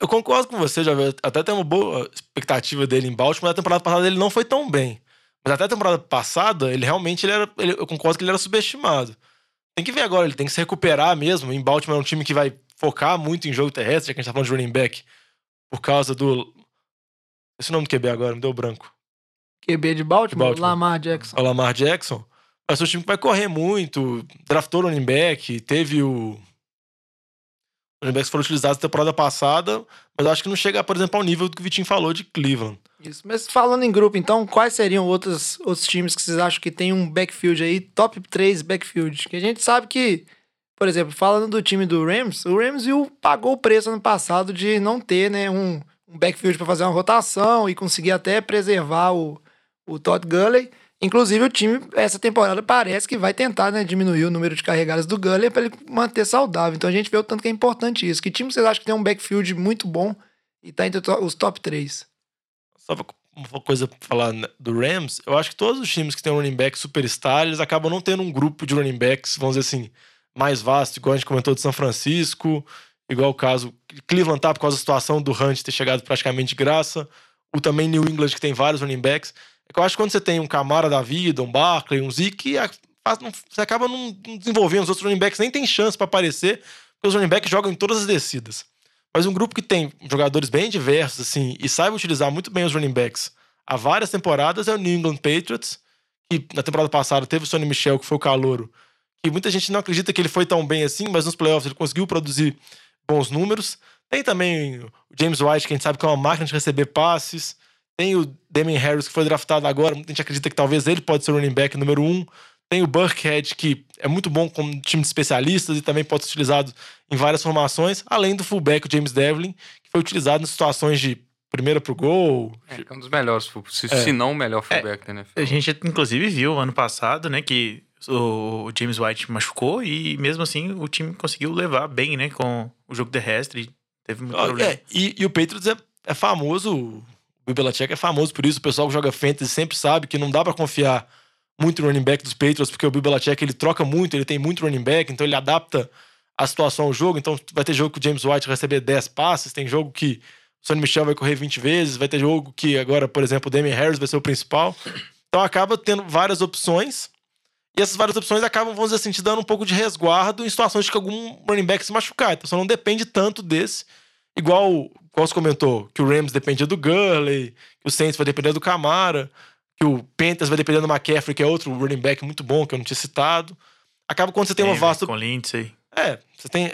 S4: Eu concordo com você, já até tem uma boa expectativa dele em Baltimore, mas a temporada passada ele não foi tão bem. Mas até a temporada passada, ele realmente ele era. ele- eu concordo que ele era subestimado. Tem que ver agora, ele tem que se recuperar mesmo. Em Baltimore é um time que vai focar muito em jogo terrestre, já que a gente tá falando de running back, por causa do. Esse nome do QB agora, me deu branco.
S3: QB de Baltimore,
S4: Baltimore.
S3: Lamar Jackson.
S4: O Lamar Jackson. Mas é um time que vai correr muito, draftou o running back, teve o. Running backs foram utilizados na temporada passada, mas acho que não chega, por exemplo, ao nível do que o Vitinho falou de Cleveland.
S3: Isso. Mas falando em grupo, então, quais seriam outros, outros times que vocês acham que tem um backfield aí, top 3 backfield? Que a gente sabe que, por exemplo, falando do time do Rams, o Ramsville pagou o preço ano passado de não ter né, um, um backfield para fazer uma rotação e conseguir até preservar o, o Todd Gurley. Inclusive, o time, essa temporada, parece que vai tentar né, diminuir o número de carregadas do Gurley para ele manter saudável. Então a gente vê o tanto que é importante isso. Que time vocês acham que tem um backfield muito bom e tá entre os top 3?
S4: Só uma coisa pra falar né, do Rams, eu acho que todos os times que têm um running back superstar, eles acabam não tendo um grupo de running backs, vamos dizer assim, mais vasto, igual a gente comentou de São Francisco, igual o caso Cleveland tá por causa da situação do Hunt ter chegado praticamente de graça, o também New England que tem vários running backs. É que eu acho que quando você tem um Camara da vida, um Barkley, um Zeke, você acaba não desenvolvendo os outros running backs, nem tem chance pra aparecer, porque os running backs jogam em todas as descidas. Mas um grupo que tem jogadores bem diversos, assim, e saiba utilizar muito bem os running backs há várias temporadas é o New England Patriots, que na temporada passada teve o Sonny Michel, que foi o calouro, que muita gente não acredita que ele foi tão bem assim, mas nos playoffs ele conseguiu produzir bons números. Tem também o James White, que a gente sabe que é uma máquina de receber passes. Tem o Damien Harris, que foi draftado agora. Muita gente acredita que talvez ele pode ser o running back número um. Tem o Burkhead, que é muito bom como time de especialistas e também pode ser utilizado em várias formações. Além do fullback, o James Devlin, que foi utilizado em situações de primeira pro gol.
S7: É, é um dos melhores, se,
S4: É.
S7: se não o melhor fullback da NFL.
S6: A gente inclusive viu ano passado, né, que o James White machucou e mesmo assim o time conseguiu levar bem, né, com o jogo terrestre. Teve muito problema.
S4: É, e, e o Patriots é, é famoso, o Belichick é famoso por isso. O pessoal que joga fantasy sempre sabe que não dá pra confiar muito no running back dos Patriots, porque o Bill Belichick ele troca muito, ele tem muito running back, então ele adapta a situação ao jogo. Então vai ter jogo que o James White vai receber 10 passes, tem jogo que o Sonny Michel vai correr 20 vezes, vai ter jogo que agora, por exemplo, o Damian Harris vai ser o principal. Então acaba tendo várias opções. E essas várias opções acabam, vamos dizer assim, te dando um pouco de resguardo em situações de que algum running back se machucar. Então você não depende tanto desse. Igual, igual você comentou, que o Rams dependia do Gurley, que o Saints vai depender do Camara, que o Panthers vai depender do McCaffrey, que é outro running back muito bom, que eu não tinha citado. Acaba quando você tem uma
S6: Denver,
S4: vasta
S6: Com Lindsay.
S4: é, você tem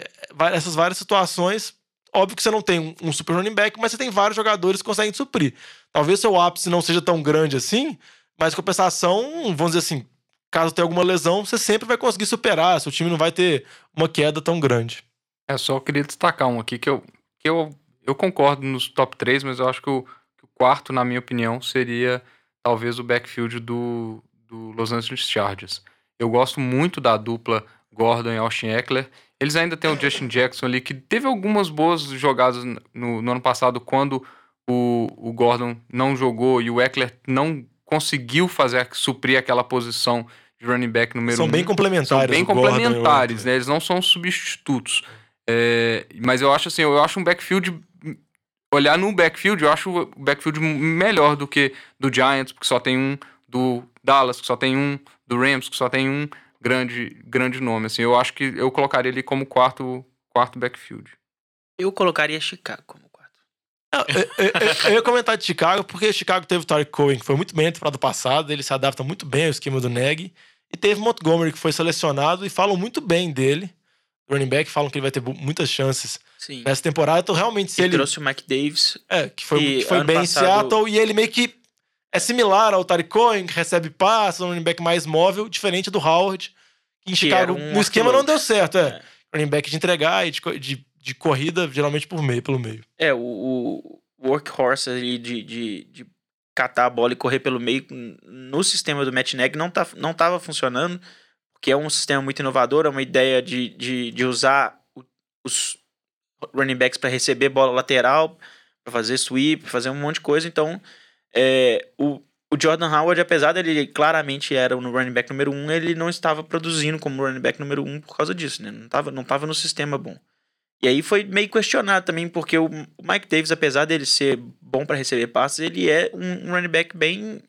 S4: essas várias situações. Óbvio que você não tem um, super running back, mas você tem vários jogadores que conseguem suprir. Talvez seu ápice não seja tão grande assim, mas em compensação, vamos dizer assim, caso tenha alguma lesão, você sempre vai conseguir superar. Seu time não vai ter uma queda tão grande.
S7: É, só queria destacar um aqui que eu, que eu, eu concordo nos top 3, mas eu acho que o, que o quarto, na minha opinião, seria talvez o backfield do, do Los Angeles Chargers. Eu gosto muito da dupla Gordon e Austin Eckler. Eles ainda têm o Justin Jackson ali, que teve algumas boas jogadas no, no ano passado, quando o, o Gordon não jogou e o Eckler não conseguiu fazer suprir aquela posição de running back número
S4: São
S7: um.
S4: bem complementares.
S7: São bem complementares, né? Eles não são substitutos. É, mas eu acho assim, eu acho um backfield. Olhar no backfield, eu acho o backfield melhor do que do Giants, porque só tem um, do Dallas, que só tem um, do Rams, que só tem um grande, grande nome. Assim, eu acho que eu colocaria ele como quarto, quarto backfield.
S5: Eu colocaria Chicago como quarto.
S4: Eu, eu- eu- eu ia comentar de Chicago, porque Chicago teve o Tarek Cohen, que foi muito bem na temporada passada, ele se adapta muito bem ao esquema do Neg. E teve Montgomery, que foi selecionado, e falam muito bem dele. Running back, falam que ele vai ter muitas chances
S5: Sim.
S4: nessa temporada. Então, realmente, se
S5: E
S4: ele.
S5: trouxe o Mike Davis.
S4: É, que foi, que foi bem
S5: passado-
S4: em Seattle, e ele meio que é similar ao Tarek Cohen, que recebe passes, um running back mais móvel, diferente do Howard, que em
S5: Que
S4: Chicago,
S5: um
S4: no esquema não deu certo, é.
S5: É.
S4: Running back de entregar e de, de, de corrida, geralmente por meio, pelo meio.
S5: É, o, o workhorse ali de, de, de catar a bola e correr pelo meio no sistema do Matt Nagy não, tá, não tava funcionando, porque é um sistema muito inovador, é uma ideia de, de, de usar o- os running backs para receber bola lateral, para fazer sweep, fazer um monte de coisa. Então, é, o, o Jordan Howard, apesar dele claramente era no running back número um, ele não estava produzindo como running back número um por causa disso, né? Não estava não tava no sistema bom. E aí foi meio questionado também, porque o o Mike Davis, apesar dele ser bom para receber passes, ele é um running back bem,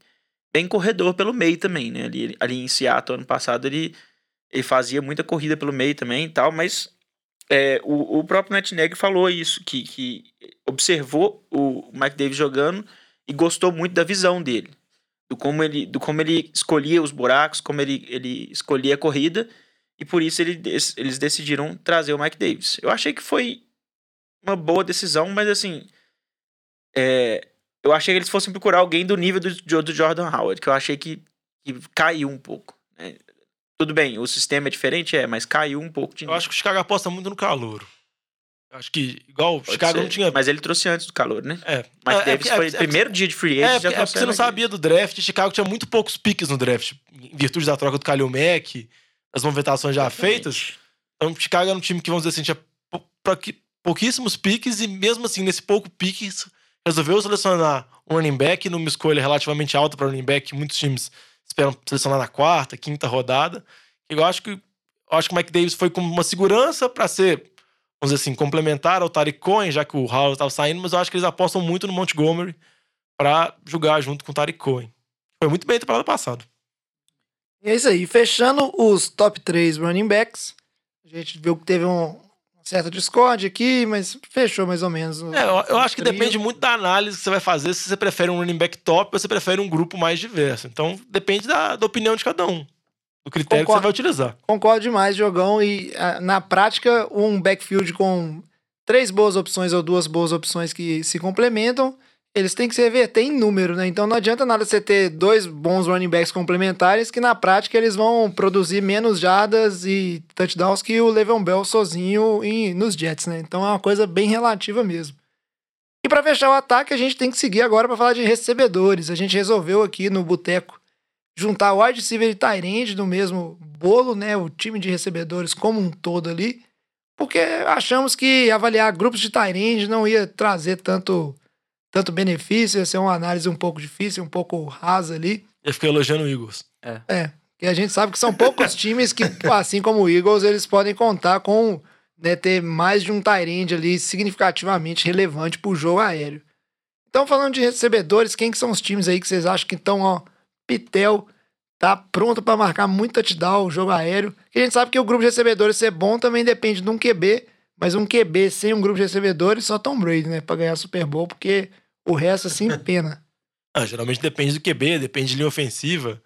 S5: bem corredor pelo meio também, né? Ali, ali em Seattle, ano passado, ele, ele fazia muita corrida pelo meio também e tal, mas é, o, o próprio Nagy falou isso, que, que observou o Mike Davis jogando e gostou muito da visão dele. Do como ele, do como ele escolhia os buracos, como ele, ele escolhia a corrida, e por isso ele, eles decidiram trazer o Mike Davis. Eu achei que foi uma boa decisão, mas assim. é, eu achei que eles fossem procurar alguém do nível do, do Jordan Howard, que eu achei que, que caiu um pouco. né? Tudo bem, o sistema é diferente, é, mas caiu um pouco de
S4: Eu acho que o Chicago aposta muito no calouro. Eu acho que, igual o
S5: Pode
S4: Chicago
S5: ser.
S4: não tinha.
S5: Mas ele trouxe antes do calor, né?
S4: É,
S5: Mike
S4: É,
S5: Davis
S4: é,
S5: foi
S4: é,
S5: o primeiro dia de free
S4: É,
S5: agent.
S4: porque,
S5: já
S4: é porque você não sabia do draft. Chicago tinha muito poucos piques no draft, em virtude da troca do Kalil Mack, das movimentações já
S5: Exatamente.
S4: feitas. Então, Chicago era um time que, vamos dizer assim, tinha pouquíssimos piques e, mesmo assim, nesse pouco piques, resolveu selecionar um running back numa escolha relativamente alta para running back, muitos times esperam selecionar na quarta, quinta rodada. Eu acho que, eu acho que o Mike Davis foi com uma segurança para ser, vamos dizer assim, complementar ao Tariq Cohen, já que o Howard estava saindo, mas eu acho que eles apostam muito no Montgomery para jogar junto com o Tariq Cohen. Foi muito bem a temporada passada.
S3: E é isso aí. Fechando os top 3 running backs, a gente viu que teve um- certa discórdia aqui, mas fechou mais ou menos. o-
S4: É, eu, eu acho que
S3: trio.
S4: depende muito da análise que você vai fazer, se você prefere um running back top ou você prefere um grupo mais diverso. Então, depende da, da opinião de cada um. Do critério que
S3: Concordo.
S4: você vai utilizar.
S3: Concordo demais, Jogão. E ah, na prática, um backfield com três boas opções ou duas boas opções que se complementam, eles têm que se reverter em número, né? Então não adianta nada você ter dois bons running backs complementares que na prática eles vão produzir menos jardas e touchdowns que o Le'Veon Bell sozinho em, nos Jets, né? Então é uma coisa bem relativa mesmo. E para fechar o ataque, a gente tem que seguir agora para falar de recebedores. A gente resolveu aqui no Boteco juntar o wide receiver e end no mesmo bolo, né? O time de recebedores como um todo ali. Porque achamos que avaliar grupos de end não ia trazer tanto, tanto benefício, ia ser uma análise um pouco difícil, um pouco rasa ali.
S4: Eu fiquei elogiando o Eagles.
S3: É, que a gente sabe que são poucos times que, assim como o Eagles, eles podem contar com né, ter mais de um end ali significativamente relevante pro jogo aéreo. Então, falando de recebedores, quem que são os times aí que vocês acham que estão, ó, Pitel tá pronto para marcar muito touchdown, o jogo aéreo. Que a gente sabe que o grupo de recebedores ser bom também depende de um QB, mas um QB sem um grupo de recebedores só Tom Brady, né, para ganhar Super Bowl, porque o resto assim pena.
S4: Ah, geralmente depende do QB, depende de linha ofensiva,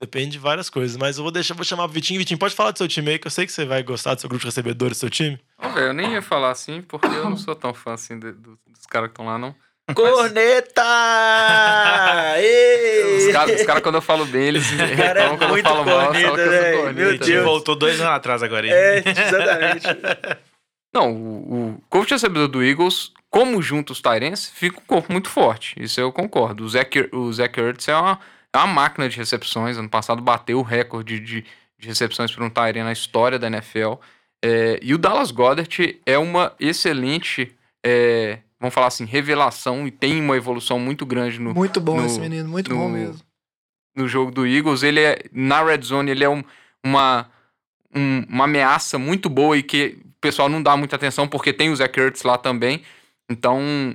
S4: depende de várias coisas. Mas eu vou deixar, vou chamar o Vitinho. Vitinho, pode falar do seu time aí, que eu sei que você vai gostar do seu grupo de recebedores, do seu time.
S7: Ó, velho, eu nem ia falar assim, porque eu não sou tão fã assim de- do- dos caras que estão lá, não.
S5: Corneta! Ei!
S7: Os caras, os caras, quando eu falo bem, eles me
S5: cara é
S7: reclamam quando eu
S5: muito
S7: falo mal,
S5: corneta,
S7: falam que eu
S5: né?
S7: sou
S5: Meu Deus.
S6: voltou dois anos atrás agora. aí.
S5: É, exatamente.
S7: Não, o, o corpo de recebedor do Eagles, como junto os Tyrants, fica um corpo muito forte. Isso eu concordo. O Zach, o Zach Ertz é uma, é uma máquina de recepções. Ano passado bateu o recorde de, de recepções por um Tyrant na história da NFL. É, e o Dallas Goddard é uma excelente, é, vamos falar assim, revelação e tem uma evolução muito grande no,
S3: Muito bom
S7: no-
S3: esse menino, muito
S7: no-
S3: bom mesmo.
S7: no jogo do Eagles. Ele é, na red zone, ele é um- uma, um- uma ameaça muito boa e que pessoal não dá muita atenção porque tem o Zach Ertz lá também. Então,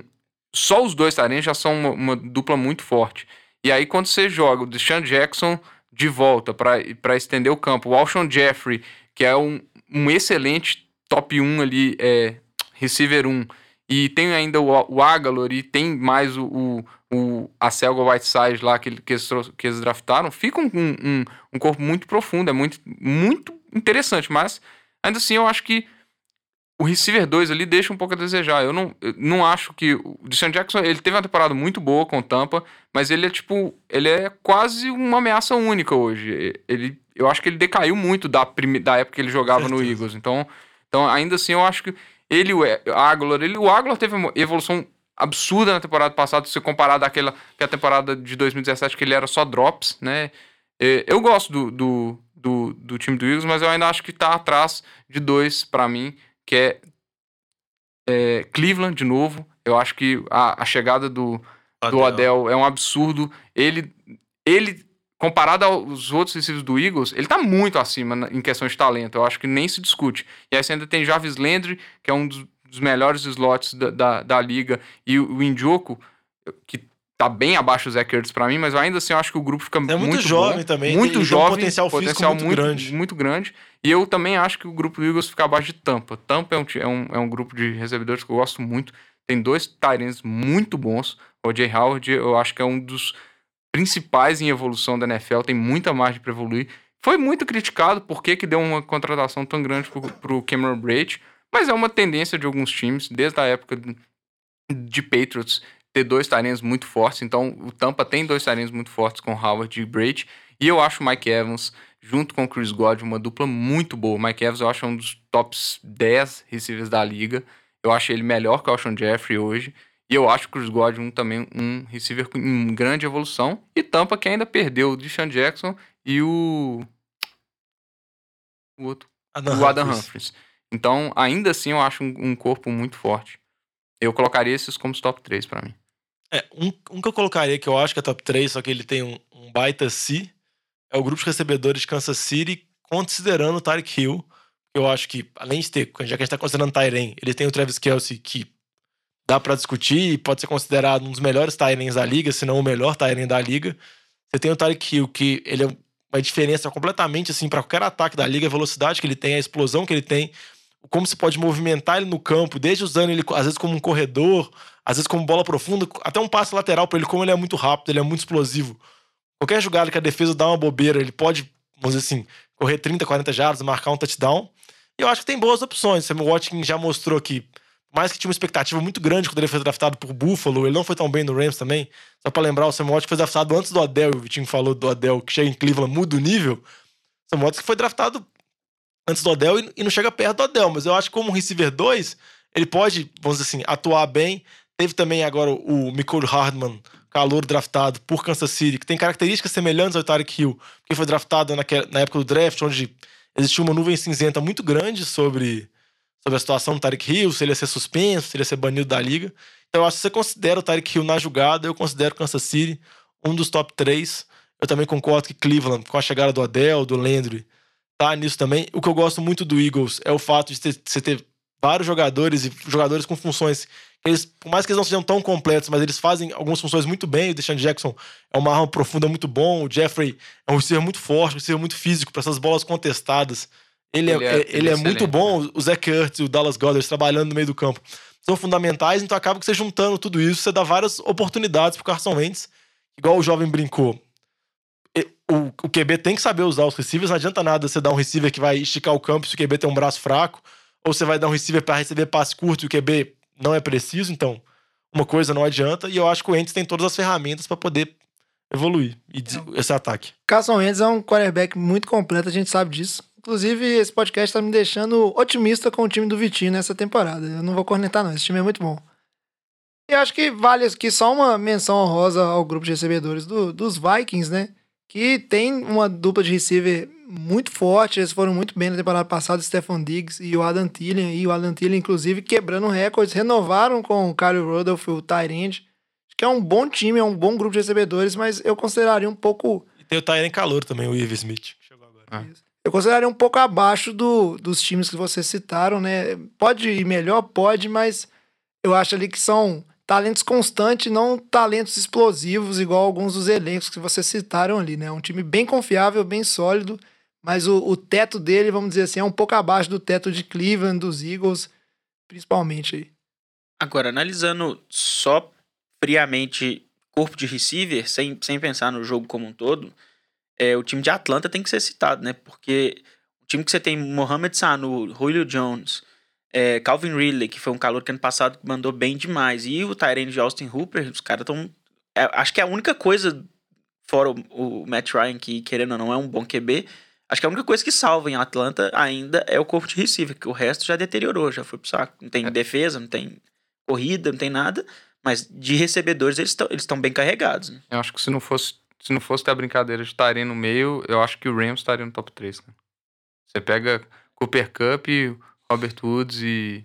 S7: só os dois Tyrants já são uma, uma dupla muito forte. E aí, quando você joga o Deshaun Jackson de volta para estender o campo, o Alshon Jeffrey, que é um, um excelente top 1 ali, é, receiver 1, e tem ainda o, o Agalor e tem mais o, o, o a Selga Whiteside lá que, que, eles, que eles draftaram, fica um, um, um corpo muito profundo, é muito, muito interessante, mas ainda assim eu acho que o receiver 2 ali deixa um pouco a desejar. Eu não, eu não acho que. O Deshaun Jackson ele teve uma temporada muito boa com o Tampa, mas ele é tipo. Ele é quase uma ameaça única hoje. Ele, eu acho que ele decaiu muito da, prime, da época que ele jogava no. Eagles. Então, então, ainda assim, eu acho que ele, o Aguilar, ele, o Aguilar teve uma evolução absurda na temporada passada, se comparado àquela que a temporada de 2017, que ele era só drops, né? Eu gosto do, do, do, do time do Eagles, mas eu ainda acho que tá atrás de dois pra mim, que é, é, Cleveland de novo. Eu acho que a, a chegada do, do Odell é um absurdo. Ele, ele comparado aos outros receivers do Eagles, ele tá muito acima na- em questão de talento. Eu acho que nem se discute. E aí você ainda tem Jarvis Landry, que é um dos, dos melhores slots da, da, da liga, e o, o Njoku, que tá bem abaixo do Zach Ertz pra mim, mas ainda assim eu acho que o grupo fica
S4: É muito
S7: muito
S4: jovem
S7: bom,
S4: também,
S7: Muito
S4: tem- e tem um
S7: jovem,
S4: potencial físico muito grande.
S7: muito grande. E eu também acho que o grupo Eagles fica abaixo de Tampa. Tampa é um, é um, é um grupo de recebedores que eu gosto muito. Tem dois Tyrants muito bons. O Jay Howard, eu acho que é um dos principais em evolução da NFL. Tem muita margem para evoluir. Foi muito criticado por que deu uma contratação tão grande pro, pro Cameron Braid. Mas é uma tendência de alguns times, desde a época de Patriots, ter dois Tyrants muito fortes. Então, o Tampa tem dois Tyrants muito fortes com Howard e Braid. E eu acho o Mike Evans, junto com o Chris Godwin, uma dupla muito boa. O Mike Evans eu acho um dos tops 10 receivers da liga. Eu acho ele melhor que o Alshon Jeffrey hoje. E eu acho o Chris Godwin também um receiver com em grande evolução. E Tampa que ainda perdeu o Deshaun Jackson e o... O outro
S4: Adam
S7: o Adam
S4: Humphries.
S7: Humphries. Então, ainda assim, eu acho um, um corpo muito forte. Eu colocaria esses como os top 3 pra mim.
S4: É, um, um que eu colocaria que eu acho que é top 3, só que ele tem um, um baita C, é o grupo de recebedores de Kansas City, considerando o Tyreek Hill. Eu acho que, além de ter, já que a gente tá considerando Tyren, ele tem o Travis Kelsey, que dá pra discutir e pode ser considerado um dos melhores Tyrens da liga, se não o melhor Tyren da liga. Você tem o Tyreek Hill, que ele é uma diferença completamente assim para qualquer ataque da liga, a velocidade que ele tem, a explosão que ele tem, como se pode movimentar ele no campo, desde usando ele às vezes como um corredor, às vezes como bola profunda, até um passe lateral para ele, como ele é muito rápido, ele é muito explosivo. Qualquer jogada que a defesa dá uma bobeira, ele pode, vamos dizer assim, correr 30, 40 jardas, marcar um touchdown. E eu acho que tem boas opções. O Sam Watkins já mostrou que, mais que tinha uma expectativa muito grande quando ele foi draftado por Buffalo, ele não foi tão bem no Rams também. Só pra lembrar, o Sam Watkins foi draftado antes do Adel, o Vitinho falou do Adel, que chega em Cleveland, muda o nível. Sam Watkins foi draftado antes do Adel e, e não chega perto do Adel, mas eu acho que como receiver 2, ele pode, vamos dizer assim, atuar bem. Teve também agora o Nicole Hardman, calor draftado por Kansas City, que tem características semelhantes ao Tarek Hill, que foi draftado naquela, na época do draft, onde existia uma nuvem cinzenta muito grande sobre, sobre a situação do Tarek Hill, se ele ia ser suspenso, se ele ia ser banido da liga. Então eu acho que você considera o Tarek Hill na jogada, eu considero Kansas City um dos top 3. Eu também concordo que Cleveland, com a chegada do Adele, do Landry, tá nisso também. O que eu gosto muito do Eagles é o fato de ter, você ter vários jogadores e jogadores com funções eles, por mais que eles não sejam tão completos, mas eles fazem algumas funções muito bem. O Deshaun Jackson é uma arma profunda muito bom. O Jeffrey é um receiver muito forte, um receiver muito físico para essas bolas contestadas. Ele, ele é, é, ele, é, muito bom. O Zach Ertz e o Dallas Goddard trabalhando no meio do campo são fundamentais, então acaba que você juntando tudo isso, você dá várias oportunidades pro Carson Wentz. Igual o jovem brincou. O, o QB tem que saber usar os receivers, não adianta nada você dar um receiver que vai esticar o campo se o QB tem um braço fraco, ou você vai dar um receiver para receber passe curto e o QB não é preciso, então uma coisa não adianta. E eu acho que o Wentz tem todas as ferramentas para poder evoluir e esse ataque.
S3: Carson Wentz é um quarterback muito completo, a gente sabe disso. Inclusive, esse podcast tá me deixando otimista com o time do Vitinho nessa temporada. Eu não vou cornetar, não. Esse time é muito bom. E acho que vale aqui só uma menção honrosa ao grupo de recebedores do, dos Vikings, né? Que tem uma dupla de receiver muito forte, eles foram muito bem na temporada passada, o Stefan Diggs e o Adam Thielen, e o Adam Thielen, inclusive, quebrando recordes, renovaram com o Kyle Rudolph, o Tyrande. Acho que é um bom time, é um bom grupo de recebedores, mas eu consideraria um pouco...
S4: E tem o Tyrande calor também, o Eve Smith, chegou agora.
S3: Ah. Eu consideraria um pouco abaixo do, dos times que vocês citaram, né? Pode ir melhor, pode, mas eu acho ali que são talentos constantes, não talentos explosivos, igual alguns dos elencos que vocês citaram ali, né? Um time bem confiável, bem sólido, mas o, o teto dele, vamos dizer assim, é um pouco abaixo do teto de Cleveland, dos Eagles, principalmente aí.
S5: Agora, analisando só friamente corpo de receiver, sem, sem pensar no jogo como um todo, é, o time de Atlanta tem que ser citado, né? Porque o time que você tem Mohamed Sanu, Julio Jones, é, Calvin Ridley, que foi um calor que ano passado mandou bem demais, e o Tyrande de Austin Hooper, os caras estão... É, acho que é a única coisa, fora o, o Matt Ryan, que querendo ou não é um bom QB, Acho que a única coisa que salva em Atlanta ainda é o corpo de receiver, que o resto já deteriorou, já foi pro saco. Não tem é. defesa, não tem corrida, não tem nada. Mas de recebedores eles estão eles bem carregados. Né?
S7: Eu acho que se não fosse se não fosse ter a brincadeira de estarem no meio, eu acho que o Rams estaria no top 3. Né? Você pega Cooper Cup, Robert Woods e.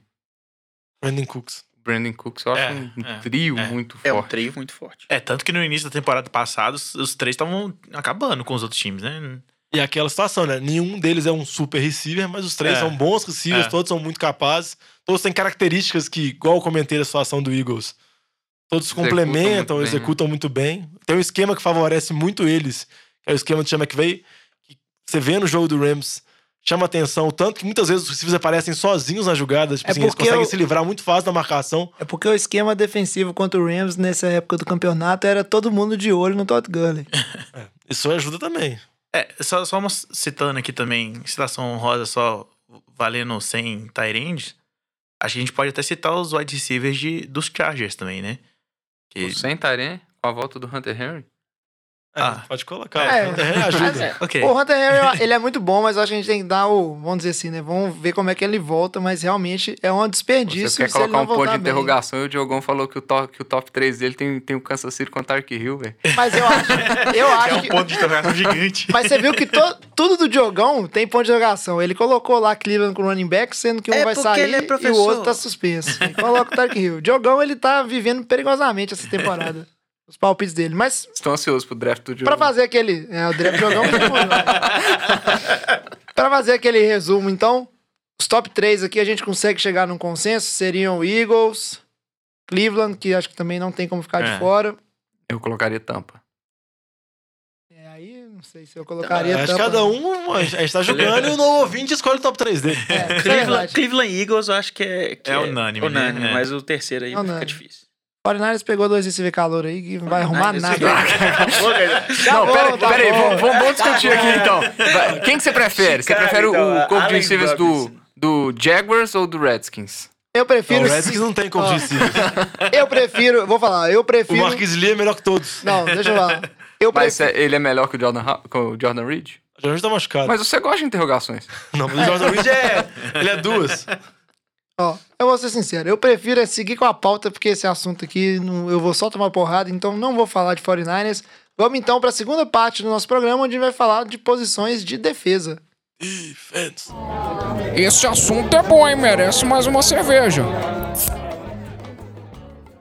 S4: Brandon Cooks.
S7: Brandon Cooks, eu acho é, um é, trio é. muito forte.
S5: É um trio muito forte.
S6: É, tanto que no início da temporada passada, os, os três estavam acabando com os outros times, né?
S4: E aquela situação, né? Nenhum deles é um super receiver, mas os três é. são bons receivers, é. todos são muito capazes. Todos têm características que, igual eu comentei da situação do Eagles, todos executam complementam, muito executam bem, né? muito bem. Tem um esquema que favorece muito eles, que é o esquema de Chama que você vê no jogo do Rams, chama atenção, tanto que muitas vezes os receivers aparecem sozinhos nas jogadas, tipo é assim, eles conseguem se livrar muito fácil da marcação.
S3: É porque o esquema defensivo contra o Rams nessa época do campeonato era todo mundo de olho no Todd Gurley.
S4: é, isso ajuda também.
S6: É, só, só uma, citando aqui também, citação honrosa só valendo sem Tyrande, acho que a gente pode até citar os wide receivers de, dos Chargers também, né?
S7: Que... Sem Tyrande, com a volta do Hunter Henry?
S4: É, ah, pode colocar. É, Hunter Henry ajuda.
S3: É. Okay. O Hunter Henry, ele é muito bom, mas acho que a gente tem que dar o. Vamos dizer assim, né? Vamos ver como é que ele volta, mas realmente é um desperdício.
S7: Você quer colocar um ponto de interrogação e o Diogão falou que o top, que o top 3 dele tem, tem o Kansas City com o Tark Hill, velho.
S3: Mas eu acho. Eu acho
S6: é um ponto de interrogação gigante.
S3: Mas você viu que to, tudo do Diogão tem ponto de interrogação. Ele colocou lá Cleveland com running back, sendo que um é vai sair é e o outro tá suspenso. Coloca o Tark Hill. O Diogão, ele tá vivendo perigosamente essa temporada os palpites dele. Mas.
S7: Estou ansioso pro draft do
S3: jogo. Pra fazer aquele. É, o draft jogão Pra fazer aquele resumo, então. Os top 3 aqui a gente consegue chegar num consenso. Seriam Eagles, Cleveland, que acho que também não tem como ficar é. de fora.
S7: Eu colocaria tampa.
S3: É, aí. Não sei se eu colocaria
S4: Acho que
S3: tampa.
S4: cada um, a gente tá jogando e o novo ouvinte escolhe o top 3 dele.
S3: É, é
S5: Cleveland. Cleveland Eagles eu acho que é. Que
S6: É unânime, né?
S5: unânime,
S6: É.
S5: mas o terceiro aí
S3: É unânime.
S5: fica difícil.
S3: 49ers pegou dois receiver calor aí que não vai arrumar
S5: Niners-
S3: nada.
S7: Não,
S3: bom,
S7: pera,
S3: tá
S7: pera aí, vamos, vamos- discutir aqui então. Vai, Quem que você prefere? Você prefere o
S5: então,
S7: corpo de receivers do, do Jaguars ou do Redskins?
S3: Eu
S4: Não,
S3: prefiro.
S4: o Redskins não tem como
S3: Ó.
S4: receiver.
S3: Eu prefiro. Vou falar, eu
S4: O
S3: prefiro.
S4: Marquis Lee é melhor que todos.
S3: Não, deixa eu falar. Eu
S7: Mas
S3: prefiro.
S7: é- ele é melhor que o Jordan, que o Jordan Reed?
S4: O Jordan tá machucado.
S7: Mas você gosta de interrogações.
S4: Não, mas o Jordan Reed é. Ele é duas.
S3: Ó, eu vou ser sincero, eu prefiro é seguir com a pauta, porque esse assunto aqui não- eu vou só tomar porrada, então não vou falar de 49ers. Vamos então para a segunda parte do nosso programa, onde a gente vai falar de posições de defesa.
S4: Defense.
S9: Esse assunto é bom, hein? Merece mais uma cerveja.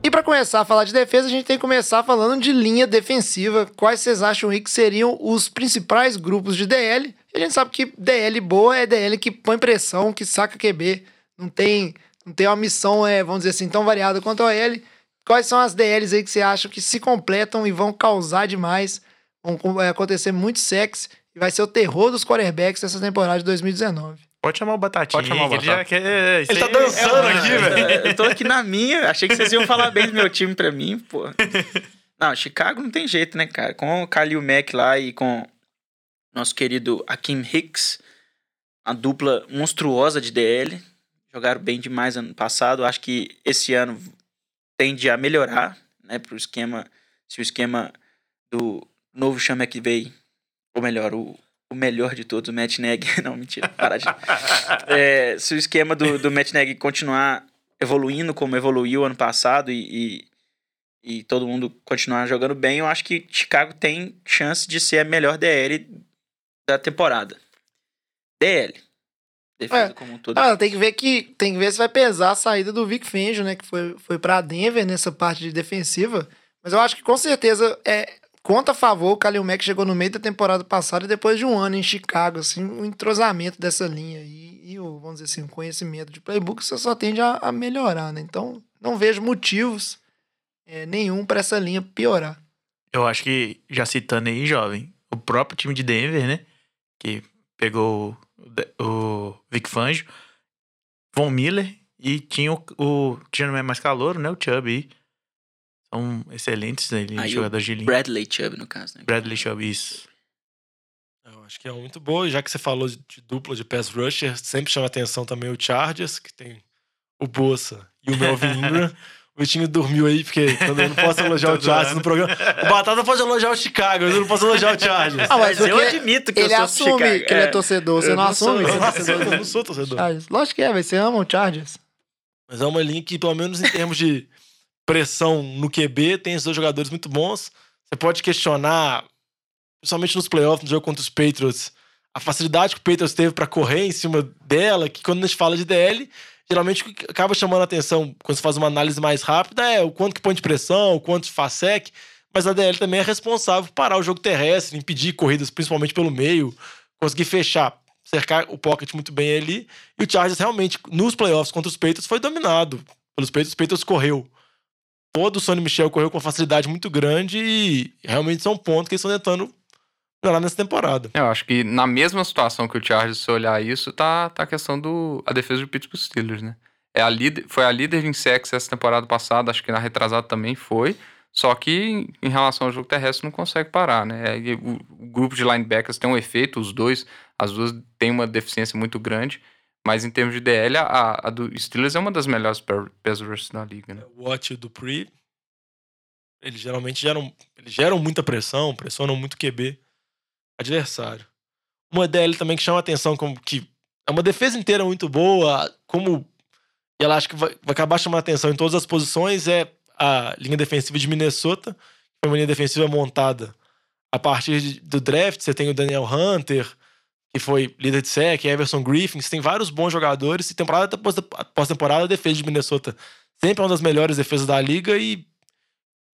S3: E para começar a falar de defesa, a gente tem que começar falando de linha defensiva. Quais vocês acham aí que seriam os principais grupos de DL? E a gente sabe que DL boa é DL que põe pressão, que saca QB. Não tem, não tem uma missão, é, vamos dizer assim, tão variada quanto a OL. Quais são as DLs aí que você acha que se completam e vão causar demais? Vão é, acontecer muito sexo e vai ser o terror dos quarterbacks dessa temporada de 2019.
S6: Pode chamar o Batatinha.
S7: Pode chamar o
S6: que ele isso
S4: Ele tá
S6: aí-
S4: dançando aqui, velho.
S5: Eu tô aqui na minha, achei que vocês iam falar bem do meu time pra mim, pô. Não, Chicago não tem jeito, né, cara? Com o Khalil Mack lá e com nosso querido Akim Hicks, a dupla monstruosa de DL. Jogaram bem demais ano passado. Acho que esse ano tende a melhorar, né, pro esquema, se o esquema do novo Sean McVay, ou melhor, o, o melhor de todos, o Matt Nagy, não, mentira, para de... É, se o esquema do, do Matt Nagy continuar evoluindo como evoluiu ano passado e, e, e todo mundo continuar jogando bem, eu acho que Chicago tem chance de ser a melhor DL da temporada. DL. Defesa
S3: É.
S5: como um todo.
S3: Ah, tem que ver que tem que ver se vai pesar a saída do Vic Fangio, né, que foi, foi para Denver nessa parte de defensiva. Mas eu acho que com certeza é conta a favor o Kalil Mack chegou no meio da temporada passada e depois de um ano em Chicago, assim, o entrosamento dessa linha e, e o, vamos dizer assim, o conhecimento de playbook você só tende a, a melhorar, né? Então, não vejo motivos é, nenhum para essa linha piorar.
S6: Eu acho que, já citando aí, jovem, o próprio time de Denver, né? Que pegou o Vic Fangio, Von Miller e tinha o, o tinha mais calor, né? O Chubb aí. São excelentes ali,
S5: Aí o
S6: jogadores de linha.
S5: Bradley Chubb, no caso, né?
S6: Bradley Chubb, isso.
S4: Eu acho que é muito boa. Já que você falou de, de dupla de pass rusher, sempre chama atenção também o Chargers, que tem o Bossa e o Melvin Ingram. O Vitinho dormiu aí, porque quando eu não posso elogiar o
S6: Tô
S4: Chargers no programa. O Batata pode elogiar o Chicago, mas eu não posso elogiar o Chargers.
S3: Ah,
S5: Mas eu admito que
S3: ele
S5: eu sou
S3: assume
S5: Chicago.
S3: que ele é
S5: É.
S3: torcedor, você
S5: Eu
S3: não,
S5: não sou,
S3: assume que
S4: Eu
S3: você é torcedor
S4: eu não sou torcedor.
S3: Chargers. Lógico que é, velho, você ama o Chargers.
S4: Mas é uma linha que, pelo menos em termos de pressão no QB, tem esses dois jogadores muito bons. Você pode questionar, principalmente nos playoffs, no jogo contra os Patriots, a facilidade que o Patriots teve para correr em cima dela, que quando a gente fala de DL, geralmente o que acaba chamando a atenção quando você faz uma análise mais rápida é o quanto que põe de pressão, o quanto faz sec, mas a DL também é responsável por parar o jogo terrestre, impedir corridas principalmente pelo meio, conseguir fechar, cercar o pocket muito bem ali. E o Chargers realmente, nos playoffs contra os Patriots, foi dominado pelos Patriots. Os Patriots correu. Todo o Sonny Michel correu com facilidade muito grande e realmente são pontos que eles estão tentando melhorar nessa temporada.
S7: Eu acho que na mesma situação que o Chargers, se olhar isso, tá, tá a questão do a defesa do Pittsburgh Steelers, né? É a líder, foi a líder em sacks essa temporada passada, acho que na retrasada também foi. Só que em relação ao jogo terrestre não consegue parar, né? E O, o grupo de linebackers tem um efeito, os dois, as duas têm uma deficiência muito grande. Mas em termos de DL, a, a do Steelers é uma das melhores pa- pass rushers da liga, né?
S4: O Watt e o Dupree, eles geralmente geram, eles geram muita pressão, pressionam muito o QB adversário. Uma DL também que chama atenção, como que é uma defesa inteira muito boa, como ela acho que vai, vai acabar chamando atenção em todas as posições, é a linha defensiva de Minnesota, que foi uma linha defensiva montada a partir de- do draft. Você tem o Daniel Hunter, que foi líder de sec, Everson Griffin, você tem vários bons jogadores, e temporada após temporada, a defesa de Minnesota sempre é uma das melhores defesas da liga e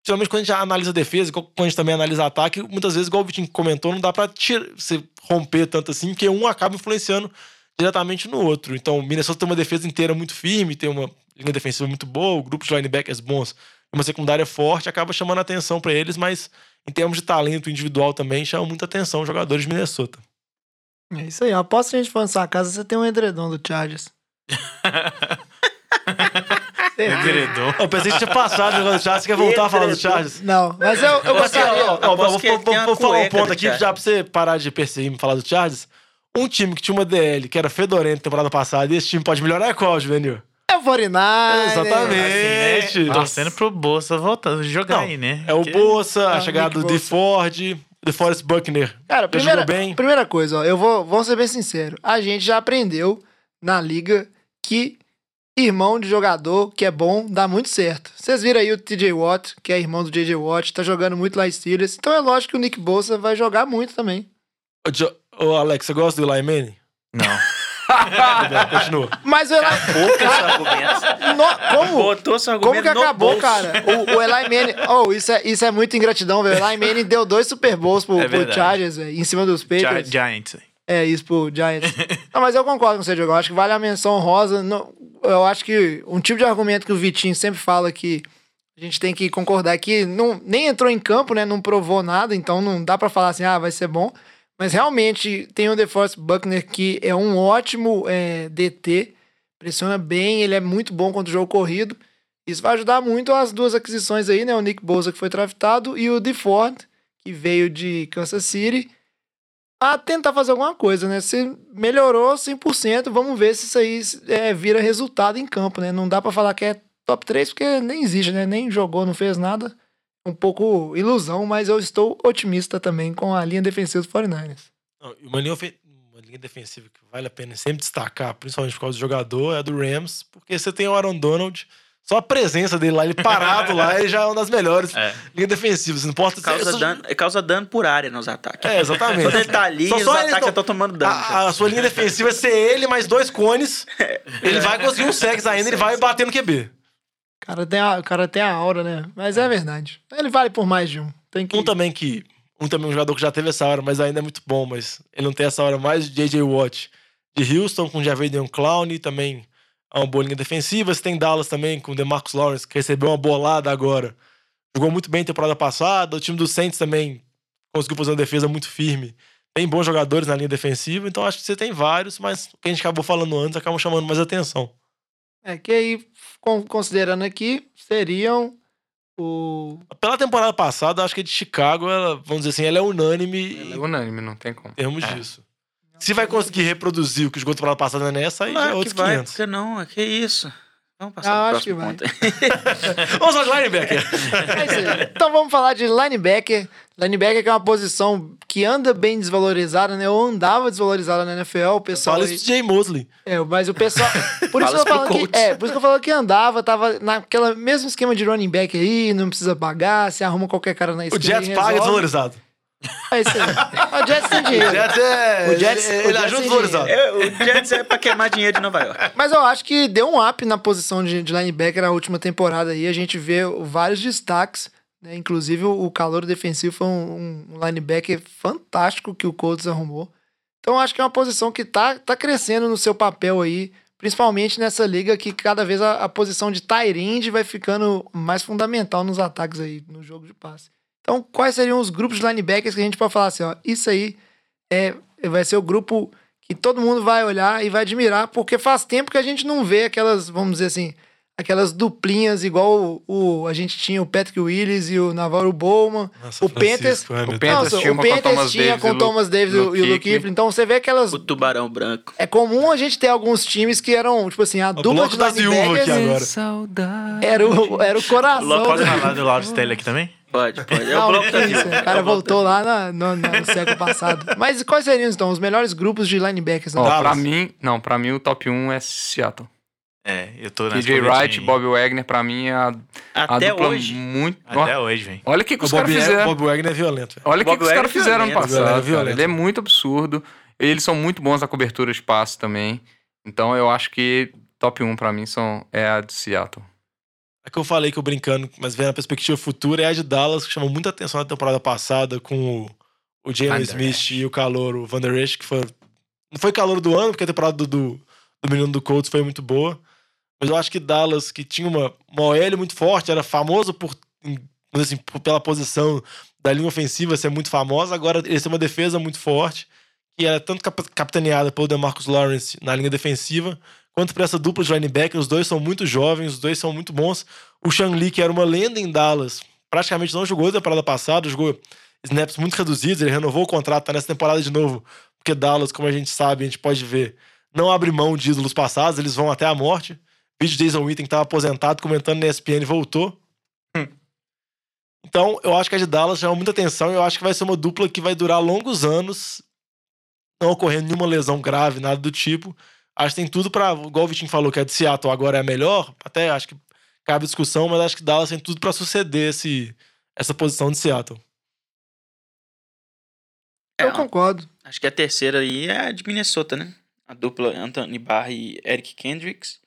S4: geralmente quando a gente analisa a defesa, quando a gente também analisa ataque, muitas vezes, igual o Vitinho comentou, não dá pra tira, você romper tanto assim, porque um acaba influenciando diretamente no outro. Então, o Minnesota tem uma defesa inteira muito firme, tem uma linha defensiva muito boa, o grupo de linebackers bons, uma secundária forte, acaba chamando a atenção pra eles, mas em termos de talento individual também, chama muita atenção os jogadores de Minnesota.
S3: É isso aí. Aposto que a gente for na sua casa, você tem um edredom do Chargers.
S6: Edredom.
S4: Eu pensei que tinha passado o negócio do Chargers, você quer voltar a falar do Chargers?
S3: Não, mas eu, eu gostaria.
S4: ó, vou, vou- vou falar um ponto aqui, já pra você parar de perseguir e me falar do Chargers. Um time que tinha uma DL que era fedorento temporada passada, e esse time pode melhorar é qual, Juvenil?
S3: É o 49.
S4: Exatamente.
S6: Assim, né? Torcendo pro Bolsa voltar jogar
S4: Não,
S6: aí, né?
S4: É o Bolsa, a
S3: É,
S4: chegada do
S3: Bosa.
S4: DeFord, DeForest Buckner.
S3: Cara, primeira, primeira coisa, ó, eu vou, vou ser bem sincero. A gente já aprendeu na liga que irmão de jogador que é bom dá muito certo. Vocês viram aí o TJ Watt, que é irmão do JJ Watt, tá jogando muito lá em Steelers. Então é lógico que o Nick Bolsa vai jogar muito também.
S4: Ô, Jo- Ô, Alex, você gosta do Eli Manning?
S6: Não.
S4: Continua.
S3: Mas o Eli...
S5: Botou seu argumento.
S3: No- como?
S5: Botou seu
S3: Como
S5: argumento
S3: que
S5: no
S3: acabou,
S5: bolso.
S3: cara? O, o Eli Manning... Oh, isso é, isso é muito ingratidão, velho. O Eli Manning deu dois Super Bowls pro,
S6: É
S3: pro. Chargers, velho, em cima dos
S6: Gi-
S3: Patriots.
S6: Giants.
S3: É, isso pro Giants. não, mas eu concordo com você, Diogo. Eu acho que vale a menção rosa. Não, eu acho que um tipo de argumento que o Vitinho sempre fala que a gente tem que concordar que não, nem entrou em campo, né? Não provou nada, então não dá pra falar assim, ah, vai ser bom. Mas realmente tem o DeForest Buckner que é um ótimo é, DT, pressiona bem, ele é muito bom contra o jogo corrido. Isso vai ajudar muito as duas aquisições aí, né? O Nick Bosa que foi draftado e o DeFord, que veio de Kansas City a tentar fazer alguma coisa, né? Se melhorou 100%, vamos ver se isso aí é, vira resultado em campo, né? Não dá pra falar que é top 3 porque nem existe, né? Nem jogou, não fez nada. Um pouco ilusão, mas eu estou otimista também com a linha defensiva dos 49ers.
S4: Não, e uma linha, ofen- uma linha defensiva que vale a pena sempre destacar, principalmente por causa do jogador, é a do Rams, porque você tem o Aaron Donald, só a presença dele lá, ele parado lá, ele já é uma das melhores
S6: É.
S4: linhas defensivas. Não importa se
S5: Causa
S4: se-
S5: dano, causa dano por área nos ataques.
S4: É, exatamente.
S5: Quando ele tá ali,
S4: Só-
S5: os
S4: só ele
S5: ataques estão tomando dano.
S4: A, a sua linha defensiva é ser ele mais dois cones. Ele vai conseguir um sex ainda, ele vai bater no QB.
S3: O cara tem a, o cara tem a aura, né? Mas é verdade. Ele vale por mais de um. Tem que...
S4: Um também que. Um também um jogador que já teve essa hora, mas ainda é muito bom, mas ele não tem essa hora mais de J.J. Watt de Houston, com Javadian Clown, também é uma boa linha defensiva. Você tem Dallas também, com o DeMarcus Lawrence, que recebeu uma bolada agora. Jogou muito bem temporada passada. O time do Saints também conseguiu fazer uma defesa muito firme. Tem bons jogadores na linha defensiva, então acho que você tem vários, mas o que a gente acabou falando antes acabam chamando mais atenção.
S3: É que aí, con- considerando aqui, seriam o...
S4: Pela temporada passada, acho que a de Chicago, ela, vamos dizer assim, ela é unânime
S7: É
S4: em
S7: unânime, não tem como.
S4: termos disso. Se vai conseguir reproduzir o que jogou temporada passada nessa, aí já é
S5: Claro que
S4: outros
S5: vai,
S4: 500.
S5: porque não, que isso. Vamos passar
S3: Ah, acho que
S5: próximo
S3: vai.
S5: ponto.
S4: Vamos falar de linebacker.
S3: É então vamos falar de linebacker. Linebacker que é uma posição que anda bem desvalorizada, né? Ou andava desvalorizada na NFL. O pessoal.
S4: Fala isso de Jay Mosley.
S3: É, mas o pessoal. Por isso, que eu falo que, é, por isso que eu falo que andava, tava naquela mesmo esquema de running back aí, não precisa pagar, se arruma qualquer cara na
S4: O
S3: esquina.
S4: Jets paga
S3: resolve.
S4: desvalorizado.
S3: É isso aí. O Jets tem
S4: O
S3: dinheiro.
S4: Jets é.
S3: O Jets-
S4: ele
S3: o
S4: ele
S3: Jets
S4: ajuda
S3: tem
S4: desvalorizado.
S5: É, o Jets é pra queimar dinheiro de Nova York.
S3: Mas eu acho que deu um up na posição de, de linebacker na última temporada aí. A gente vê vários destaques, né? Inclusive o calor defensivo foi um, um linebacker fantástico que o Colts arrumou. Então eu acho que é uma posição que tá, tá crescendo no seu papel aí, principalmente nessa liga que cada vez a, a posição de end vai ficando mais fundamental nos ataques aí, no jogo de passe. Então, quais seriam os grupos de linebackers que a gente pode falar assim, ó, isso aí é, vai ser o grupo que todo mundo vai olhar e vai admirar, porque faz tempo que a gente não vê aquelas, vamos dizer assim, aquelas duplinhas igual o, o- a gente tinha o Patrick Willis e o Navarro Bowman,
S4: Nossa,
S3: o Panthers,
S7: O. Panthers
S3: Nossa,
S7: tinha
S3: o
S7: uma com o
S3: Panthers
S7: Thomas
S3: tinha
S7: Davis
S3: com
S7: e
S3: Thomas Davis e o-
S7: Luke
S3: e o Luke
S7: Kuechly.
S3: Kuechly. Então você vê aquelas
S5: O tubarão branco.
S3: é comum a gente ter alguns times que eram, tipo assim, a
S4: O
S3: dupla
S4: bloco
S3: de
S4: da viúva
S3: linebackers
S4: aqui agora.
S7: Saudade.
S3: era o, era o coração.
S5: Logo
S6: Pode
S3: do-
S6: falar do Lawrence Taylor aqui também?
S5: Pode, pode. É
S3: Não,
S5: o bloco da viúva.
S3: o cara
S5: É
S3: voltou lá na- no, no século passado. Mas quais seriam, então, os melhores grupos de linebackers?
S7: Ó,
S3: Né?
S7: pra mim, não, pra mim o top 1 é Seattle.
S6: É, eu tô na
S7: TJ Wright, Bob Wagner, pra mim é a, a
S5: Até
S7: dupla
S5: hoje.
S7: muito.
S6: Até hoje, velho.
S7: Olha o que, que os caras
S4: Bob,
S7: fizeram.
S4: Bob Wagner é violento. velho.
S7: Olha o que, que os caras
S5: é
S7: fizeram ano
S5: violento,
S7: passado.
S4: violento, violento.
S7: Ele é muito absurdo. Eles são muito bons na cobertura de passe também. Então eu acho que top 1 pra mim são, é a de Seattle.
S4: A que eu falei que eu brincando, mas vendo a perspectiva futura, é a de Dallas, que chamou muita atenção na temporada passada com o, o
S6: Der
S4: Smith e o calor, o Van Der Esch, que foi. Não foi calor do ano, porque a temporada do, do, do menino do Colts foi muito boa. Mas eu acho que Dallas, que tinha uma, uma OL muito forte, era famoso por, assim, pela posição da linha ofensiva ser muito famosa, agora eles têm uma defesa muito forte, que é tanto cap- capitaneada pelo DeMarcus Lawrence na linha defensiva, quanto para essa dupla de linebacker. Os dois são muito jovens, os dois são muito bons. O Shang Lee, que era uma lenda em Dallas, praticamente não jogou da temporada passada, jogou snaps muito reduzidos, ele renovou o contrato, tá nessa temporada de novo, porque Dallas, como a gente sabe, a gente pode ver, não abre mão de ídolos passados, eles vão até a morte. Vídeo de Jason Witten, que estava aposentado, comentando na ESPN, voltou. Então, eu acho que a de Dallas chama muita atenção e eu acho que vai ser uma dupla que vai durar longos anos, não ocorrendo nenhuma lesão grave, nada do tipo. Acho que tem tudo pra. Igual o Vitinho falou que a de Seattle agora é a melhor, até acho que cabe discussão, mas acho que Dallas tem tudo pra suceder esse, essa posição de Seattle.
S5: É,
S3: Eu concordo.
S5: Acho que a terceira aí é a de Minnesota, né? A dupla Anthony Barr e Eric Kendricks.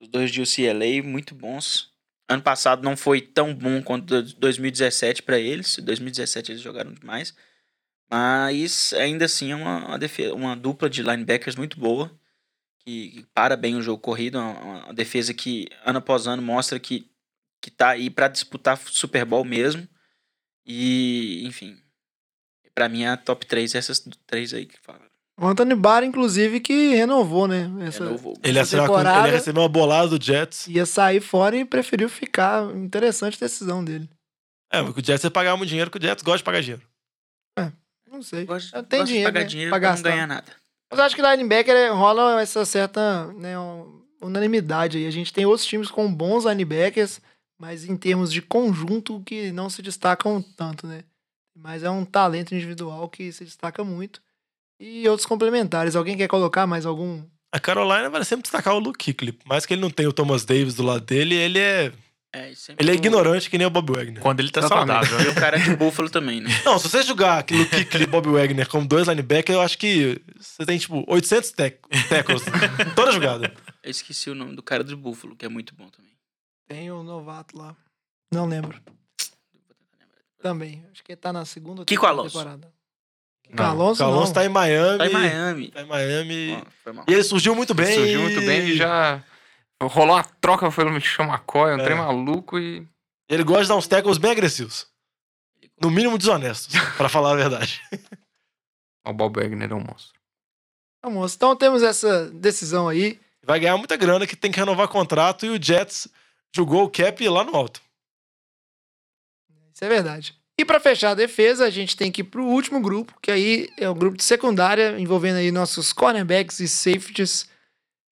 S5: Os dois de UCLA, muito bons. Ano passado não foi tão bom quanto 2017 para eles. 2017 eles jogaram demais. Mas ainda assim é uma, uma, defesa, uma dupla de linebackers muito boa. Que, para bem o jogo corrido. Uma, uma defesa que ano após ano mostra que, que tá aí para disputar Super Bowl mesmo. E, enfim. Pra mim é a top 3 essas três aí que falaram.
S3: O Anthony Barr, inclusive, que renovou, né? Essa,
S5: Renovou.
S4: Ele,
S3: essa
S4: com- ele recebeu uma bolada do Jets.
S3: ia sair fora e preferiu ficar. Interessante a decisão dele.
S4: É, porque o Jets ia pagar muito dinheiro, que o Jets gosta de pagar dinheiro.
S3: Não sei.
S5: Gosto,
S3: Tem
S5: gosto de
S3: dinheiro,
S5: pagar
S3: né,
S5: dinheiro
S3: pra
S5: pra, não ganhar nada.
S3: Mas eu acho que linebacker é- rola essa certa né, unanimidade aí. A gente tem outros times com bons linebackers, mas em termos de conjunto que não se destacam tanto, né? Mas é um talento individual que se destaca muito. E outros complementares. Alguém quer colocar mais algum?
S4: A Carolina vai sempre destacar o Luke. Por mais que ele não tenha o Thomas Davis do lado dele, ele é,
S5: É, sempre
S4: ele é ignorante que nem o Bob Wagner.
S6: Quando ele tá
S7: Exatamente.
S6: saudável.
S5: E o cara de Buffalo também, né?
S4: Não, se você jogar aquele Luke e Bob Wagner como dois linebackers, eu acho que você tem, tipo, 800 tec- tackles toda jogada.
S5: Eu esqueci o nome do cara do Buffalo, que é muito bom também.
S3: Tem o novato lá. Não lembro. Também. Acho que ele tá na segunda
S5: Kiko Alonso.
S3: temporada. Kiko
S7: Não,
S3: Alonso,
S4: O Alonso
S3: não.
S4: tá em Miami.
S5: Tá em Miami.
S4: Tá em Miami. E ele surgiu muito bem.
S7: Surgiu muito bem e já rolou uma troca pelo Michel McCoy, um
S4: É.
S7: trem maluco e.
S4: Ele gosta de dar uns tackles bem agressivos. No mínimo desonestos, pra falar a verdade.
S7: O Bob Wagner é um monstro.
S3: Almoço. Então temos essa decisão aí.
S4: Vai ganhar muita grana que tem que renovar contrato e o Jets jogou o cap lá no alto.
S3: Isso é verdade. E pra fechar a defesa, a gente tem que ir pro último grupo, que aí é o grupo de secundária, envolvendo aí nossos cornerbacks e safeties,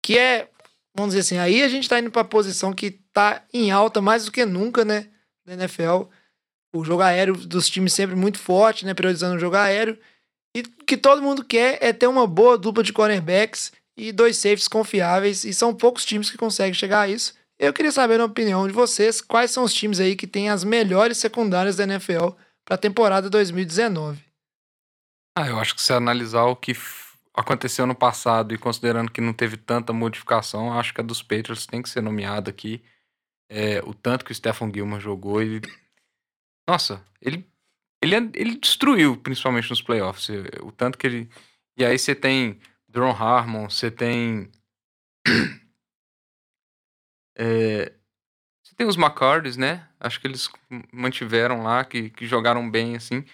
S3: que é, vamos dizer assim, aí a gente tá indo pra posição que tá em alta mais do que nunca, né, na NFL. O jogo aéreo dos times sempre muito forte, né, priorizando o jogo aéreo. E o que todo mundo quer é ter uma boa dupla de cornerbacks e dois safeties confiáveis, e são poucos times que conseguem chegar a isso. Eu queria saber, na opinião de vocês, quais são os times aí que têm as melhores secundárias da NFL para a temporada 2019.
S7: Ah, eu acho que se analisar o que aconteceu no passado e considerando que não teve tanta modificação, acho que a dos Patriots tem que ser nomeada aqui. É, o tanto que o Stephen Gilmore jogou, ele. Nossa, ele, ele, ele destruiu, principalmente nos playoffs. O tanto que ele. E aí você tem Dron Harmon, você tem. É, você tem os McCartys, né? Acho que eles mantiveram lá, que, que jogaram bem, assim.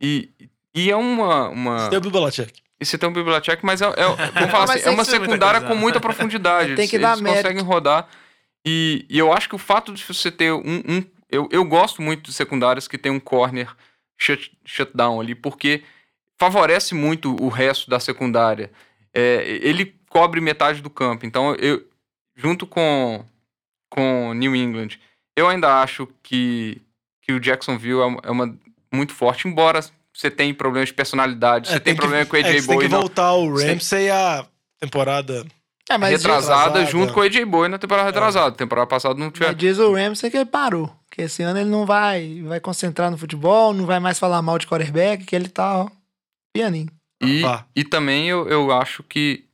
S7: E, e é uma. uma...
S4: Tem o Belichick.
S7: E você tem um Bibliotech, mas é, é, vamos falar
S3: Mas
S7: assim, é uma
S6: muita
S7: secundária com muita profundidade.
S3: Tem que
S7: eles,
S3: dar
S7: eles
S3: mérito.
S7: conseguem rodar. E, e eu acho que o fato de você ter um. um- eu, eu gosto muito de secundárias que tem um corner shut, shutdown ali, porque favorece muito o resto da secundária. É, ele cobre metade do campo. Então, eu, junto com, com New England, eu ainda acho que, que o Jacksonville é uma, é uma muito forte, embora você tenha problemas de personalidade, você tem,
S4: que-
S7: problema com o
S4: é,
S7: AJ
S4: que você tem
S7: Bowie
S4: que
S7: não-
S4: voltar o. Ramsey a temporada.
S3: É,
S7: retrasada
S4: retrasada.
S7: junto com o AJ Bowie na temporada retrasada. Temporada passada não tinha.
S3: mas diz o Ramsey que ele parou. Que esse ano ele não vai, vai concentrar no futebol, não vai mais falar mal de quarterback, que ele tá, ó, pianinho.
S7: E,
S4: Vá.
S7: e também eu, eu acho que.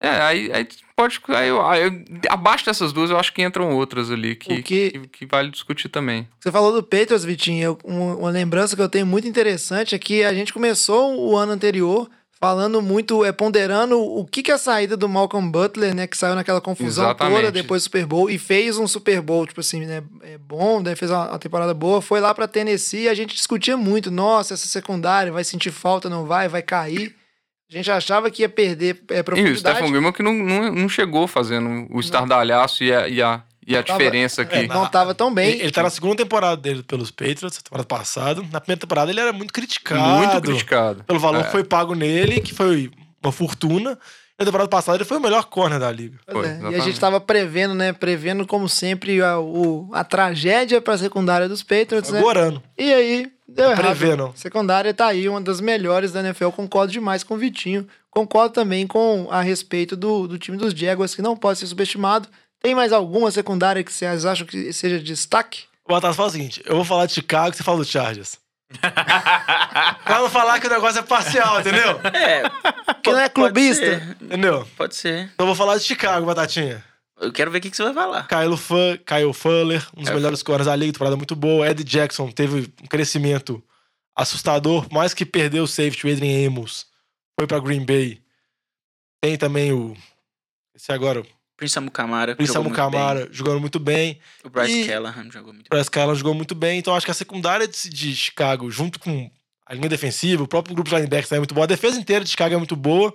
S7: É, aí, aí pode. Aí aí abaixo dessas duas, eu acho que entram outras ali que,
S3: que-
S7: que, que vale discutir também.
S3: Você falou do Patriots, Vitinho. eu- um- uma lembrança que eu tenho muito interessante é que a gente começou o ano anterior falando muito, é, ponderando o que, que é a saída do Malcolm Butler, né? Que saiu naquela confusão
S7: Exatamente.
S3: toda depois do Super Bowl e fez um Super Bowl, tipo assim, né? É bom, né, fez uma, uma temporada boa, foi lá pra Tennessee e a gente discutia muito. Nossa, essa secundária vai sentir falta, não vai, vai cair. A gente achava que ia perder é,
S7: E o
S3: profundidade.
S7: Stephen Gilmore que não, não, não chegou fazendo o estardalhaço e a, e a, e a
S3: Tava-
S7: diferença aqui.
S3: não tava tão bem.
S4: Ele, ele tá na segunda temporada dele pelos Patriots, temporada passada. Na primeira temporada ele era muito criticado.
S7: Muito criticado.
S4: Pelo valor
S7: É.
S4: que foi pago nele, que foi uma fortuna. Na temporada passada ele foi o melhor corner da liga.
S3: Pois
S7: Foi,
S3: é, E a gente tava prevendo, né? Prevendo, como sempre, a, o, a tragédia pra secundária dos Patriots, né?
S4: Agorando.
S3: E aí, deu errado.
S4: prevendo.
S3: Secundária tá aí, uma das melhores da NFL. Concordo demais com o Vitinho. Concordo também com a respeito do, do time dos Jaguars, que não pode ser subestimado. Tem mais alguma secundária que vocês acham que seja de destaque?
S4: O Batas fala o seguinte: eu vou falar de Chicago, você fala do Chargers. Pra não falar que o negócio é parcial, entendeu?
S5: É.
S3: Que não é clubista.
S4: Entendeu?
S5: Pode ser.
S4: Então eu vou falar de Chicago, Batatinha.
S5: Eu quero ver o que, que você vai falar.
S4: Kyle, Fu- Kyle Fuller, um dos
S5: É.
S4: melhores corners da liga, temporada muito boa. Ed Jackson teve um crescimento assustador, mais que perdeu o safety, o Adrian Amos. Foi pra Green Bay. Tem também o. Esse agora, o
S5: Prince Amukamara.
S4: Prince
S5: jogou muito
S4: Camara, jogando muito bem.
S5: bem. O Bryce
S4: E-
S5: Callahan jogou muito
S4: O Bryce Callahan jogou muito bem. Então acho que a secundária de, de Chicago, junto com a linha defensiva, o próprio grupo de linebackers é muito boa. A defesa inteira de Chicago é muito boa.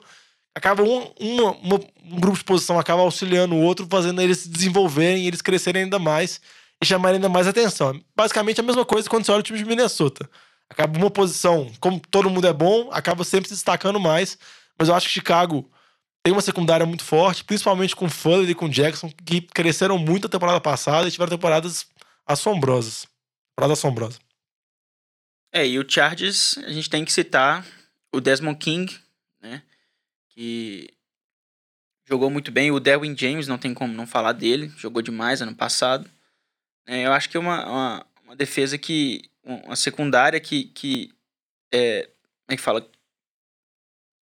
S4: Acaba um, uma- uma- um grupo de posição acaba auxiliando o outro, fazendo eles se desenvolverem, eles crescerem ainda mais e chamarem ainda mais atenção. Basicamente a mesma coisa quando você olha o time de Minnesota. Acaba uma posição, como todo mundo é bom, acaba sempre se destacando mais. Mas eu acho que Chicago tem uma secundária muito forte, principalmente com Fuller e com Jackson, que cresceram muito a temporada passada e tiveram temporadas assombrosas. Temporada assombrosa.
S5: É, e o Chargers, a gente tem que citar o Desmond King, né? Que jogou muito bem. O Derwin James, não tem como não falar dele. Jogou demais ano passado. É, eu acho que é uma, uma, uma defesa que... Uma secundária que... que é, como é que fala?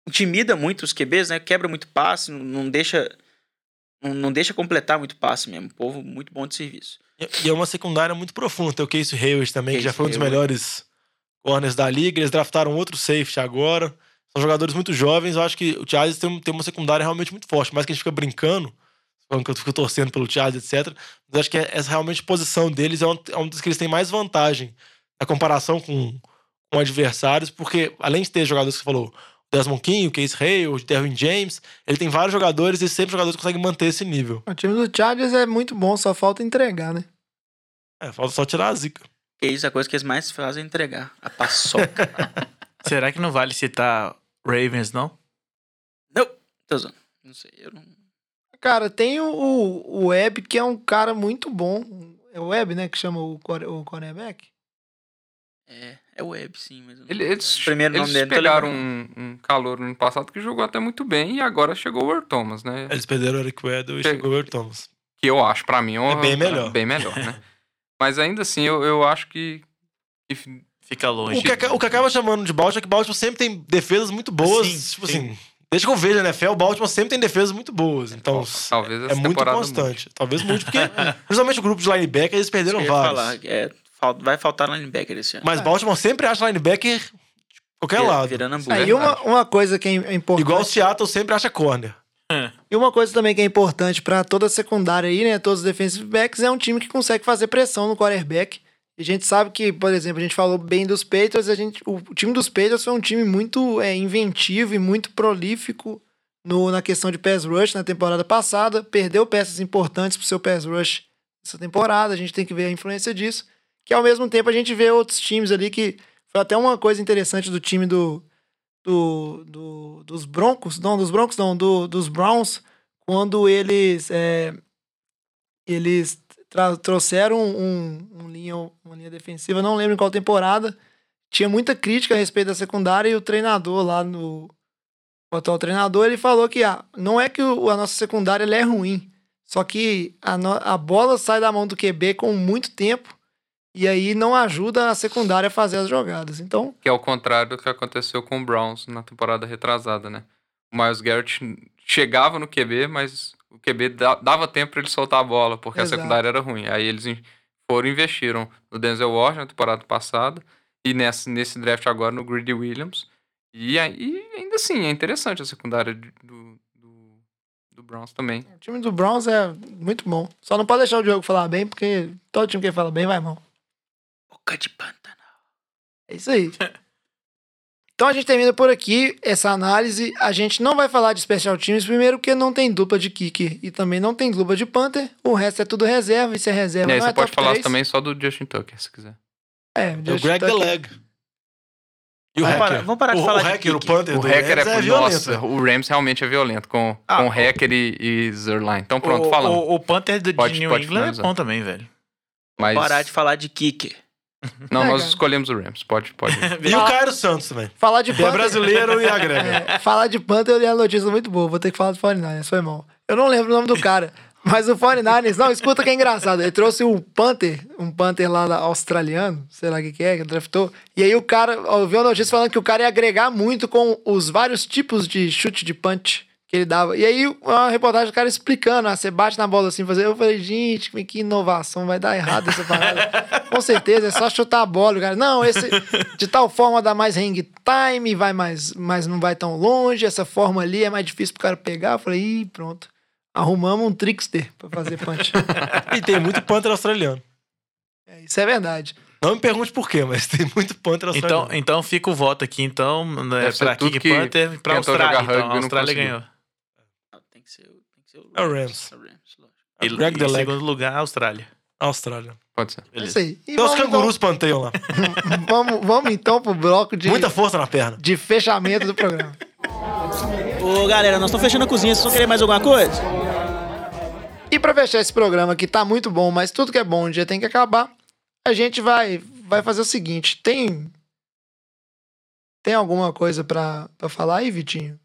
S5: Intimida muito os QBs, né? Quebra muito passe, não, deixa... Não, deixa completar muito passe mesmo. Povo muito bom de serviço.
S4: E- é uma secundária muito profunda. Tem o Casey Hayward também, que já foi um dos
S5: Hayward.
S4: melhores corners da liga. Eles draftaram outro safety agora. São jogadores muito jovens. Eu acho que o Chargers tem, tem uma secundária realmente muito forte. Mais que a gente fica brincando, falando que eu fico torcendo pelo Chargers, etc. Mas eu acho que essa realmente posição deles é um, é um dos que eles têm mais vantagem na comparação com, com adversários, porque além de ter jogadores que você falou, Desmond King, o Case Hayward, o Derwin James, ele tem vários jogadores e sempre jogadores que conseguem manter esse nível.
S3: O time do Chargers é muito bom, só falta entregar, né?
S4: É, falta só tirar a zica.
S5: Que isso, a coisa que eles mais fazem é entregar. A paçoca.
S6: Será que não vale citar Ravens, não?
S5: não, tô zoando. Não sei, eu não...
S3: Cara, tem o, o, Webb, que é um cara muito bom. É o Webb, né? Que chama o, core- o cornerback.
S5: É, é web, sim, mas... não-
S7: Ele- eles
S5: Primeiro nome
S7: eles
S5: dele, não tô
S7: pegaram um, um calor no passado que jogou até muito bem e agora chegou o Earl Thomas, né?
S4: Eles perderam o Eric Weddle e
S7: Che-
S4: chegou o Earl Thomas.
S7: Que eu acho, pra mim,
S4: É bem melhor.
S7: Bem melhor, né? Mas ainda assim, eu, eu acho que, que
S6: Fica longe.
S4: O que, o que acaba chamando de Baltimore é que Baltimore sempre tem defesas muito boas.
S6: Sim,
S4: tipo
S6: sim.
S4: assim, desde que eu vejo a NFL, o Baltimore sempre tem defesas muito boas. Então,
S7: talvez
S4: é muito constante. Talvez muito, porque principalmente o grupo de linebacker, eles perderam vários.
S5: falar, é, vai faltar linebacker esse ano.
S4: Mas Baltimore sempre acha linebacker de qualquer
S5: Vira-
S4: lado.
S5: Virando hambúrguer.
S3: Aí uma, uma coisa que é importante.
S4: Igual o Seattle sempre acha corner.
S3: E uma coisa também que é importante pra toda a secundária aí, né? Todos os defensive backs, é um time que consegue fazer pressão no quarterback. E a gente sabe que, por exemplo, a gente falou bem dos Patriots, a gente, o, o time dos Patriots foi um time muito é, inventivo e muito prolífico no, na questão de pass rush na temporada passada. Perdeu peças importantes pro seu pass rush essa temporada, a gente tem que ver a influência disso. Que ao mesmo tempo a gente vê outros times ali que. Foi até uma coisa interessante do time do, do, do- dos Broncos, não, dos Broncos não, do, dos Browns, quando eles é, eles trouxeram um, um linha, uma linha defensiva, não lembro em qual temporada, tinha muita crítica a respeito da secundária e o treinador lá no o atual treinador, ele falou que ah, não é que o- a nossa secundária é ruim, só que a, no- a bola sai da mão do QB com muito tempo e aí não ajuda a secundária a fazer as jogadas. Então,
S7: Que é o contrário do que aconteceu com o Browns na temporada retrasada, né? O Miles Garrett chegava no QB, mas o QB da- dava tempo pra ele soltar a bola, porque
S3: Exato.
S7: a secundária era ruim. Aí eles foram e investiram no Denzel Washington na temporada passada e nesse, nesse draft agora no Greedy Williams. E, aí- ainda assim, é interessante a secundária do, do, do Browns também.
S3: O time do Browns é muito bom. Só não pode deixar o Diogo falar bem, porque todo time que fala bem vai mal.
S5: Boca de pântano.
S3: É isso aí. Então a gente termina por aqui essa análise. A gente não vai falar de special teams, primeiro porque não tem dupla de kicker e também não tem dupla de punter. O resto é tudo reserva, e se é reserva
S7: E aí
S3: não
S7: você
S3: é
S7: pode
S3: top
S7: falar
S3: 3.
S7: também só do Justin Tucker, se quiser.
S3: É,
S4: É o
S3: Justin
S4: Greg the
S3: Tucker.
S4: Leg. E o
S5: Vamos parar-
S4: hacker.
S5: vamos parar de
S4: o,
S5: falar
S4: o
S5: de
S4: hacker, o
S5: kicker.
S4: Panther
S7: O
S4: do
S7: hacker é,
S4: Rams
S7: é
S4: violento.
S7: nossa, o Rams realmente é violento com,
S6: Ah,
S7: com
S6: o-
S7: hacker e, e Zerline. Então pronto,
S6: o,
S7: falando.
S6: O, o Panther do,
S7: Pode-
S6: de New
S7: pode
S6: England é bom também, velho.
S7: Mas
S5: Parar de falar de kicker.
S7: não,
S3: É,
S7: nós
S3: cara.
S7: escolhemos o Rams. Pode, pode.
S4: E o Cairo Santos também.
S3: Falar de
S4: é
S3: punter.
S4: brasileiro e agrega.
S3: É, falar de Panther, eu li a notícia muito boa. Vou ter que falar do 49ers, foi mal. Eu não lembro o nome do cara. Mas o 49ers, não, escuta que é engraçado. Ele trouxe um Panther, um Panther lá da- australiano, sei lá o que, que é, que draftou. E aí o cara, eu vi uma notícia falando que o cara ia agregar muito com os vários tipos de chute de punch ele dava. E aí uma reportagem do cara explicando, ah, você bate na bola assim, fazer. Eu falei, gente, que inovação, vai dar errado essa parada. com certeza, é só chutar a bola, o cara. Não, esse de tal forma dá mais hang time, vai mais, mas não vai tão longe. Essa forma ali é mais difícil pro cara pegar. Eu falei, ih, pronto. Arrumamos um trickster pra fazer punch.
S4: E tem muito Panther australiano.
S3: É, isso é verdade.
S4: Não me pergunte por quê, mas tem muito Panther
S6: Então,
S4: australiano.
S6: então fica o voto aqui, então, né, pra
S7: que
S6: Panther e pra Austrália. Então, a Austrália ganhou.
S5: Tem que ser, tem que ser o
S4: É o Rams.
S5: É o Rams, lógico.
S6: E,
S4: Greg
S6: e
S4: the
S6: em
S4: Leg.
S6: segundo lugar, a Austrália.
S4: Austrália.
S7: Pode ser.
S3: É isso aí. E
S4: Tem os cangurus panteiam lá.
S3: então, vamos, vamos então pro bloco de,
S4: Muita força na perna.
S3: de fechamento do programa.
S8: Ô, galera, nós estamos fechando a cozinha. Vocês vão querer mais alguma coisa?
S3: E pra fechar esse programa que tá muito bom, mas tudo que é bom um dia tem que acabar, a gente vai, vai fazer o seguinte: tem. Tem alguma coisa pra, pra falar aí, Vitinho?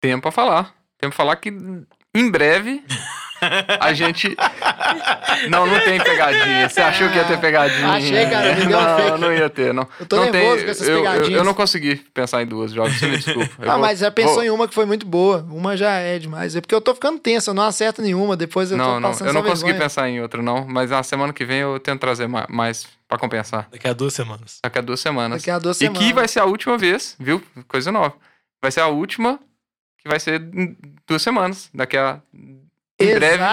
S7: Tempo pra falar. Tempo pra falar que em breve a gente. Não, não tem pegadinha. Você achou que ia ter pegadinha?
S3: Achei, cara, me deu
S7: Não,
S3: fake.
S7: não ia ter, não.
S3: Eu tô
S7: não
S3: nervoso com essas
S7: eu, eu,
S3: pegadinhas.
S7: eu não consegui pensar em duas jogos, você me desculpa. Eu
S3: ah,
S7: vou-
S3: mas já pensou
S7: vou-
S3: em uma que foi muito boa. Uma já é demais. É porque eu tô ficando tenso, eu não acerto nenhuma. Depois eu
S7: Não,
S3: tô
S7: não,
S3: passando
S7: eu não consegui
S3: vergonha.
S7: pensar em outra, não. Mas na semana que vem eu tento trazer ma- mais pra compensar.
S4: Daqui a duas semanas.
S7: Daqui a duas semanas.
S3: Daqui a duas
S7: E
S3: semanas.
S7: que vai ser a última vez, viu? Coisa nova. Vai ser a última que vai ser em duas semanas. Daqui a. Em
S3: Exa-
S7: breve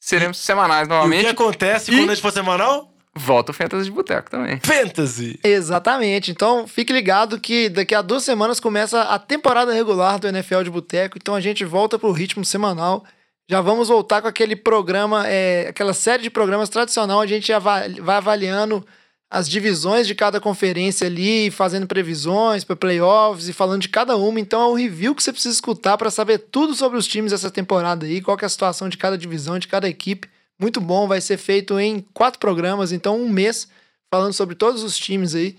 S7: seremos semanais
S4: E o que
S7: novamente.
S4: acontece
S7: E-
S4: quando a gente for semanal?
S7: Volta o Fantasy de Boteco também.
S4: Fantasy.
S3: Exatamente. Então, fique ligado que daqui a duas semanas começa a temporada regular do NFL de Boteco. Então, a gente volta pro ritmo semanal. Já vamos voltar com aquele programa, é, aquela série de programas tradicional, a gente vai avaliando as divisões de cada conferência ali, fazendo previsões para playoffs e falando de cada uma. Então, é um review que você precisa escutar para saber tudo sobre os times dessa temporada aí, qual é a situação de cada divisão, de cada equipe. Muito bom, vai ser feito em quatro programas, então um mês falando sobre todos os times aí.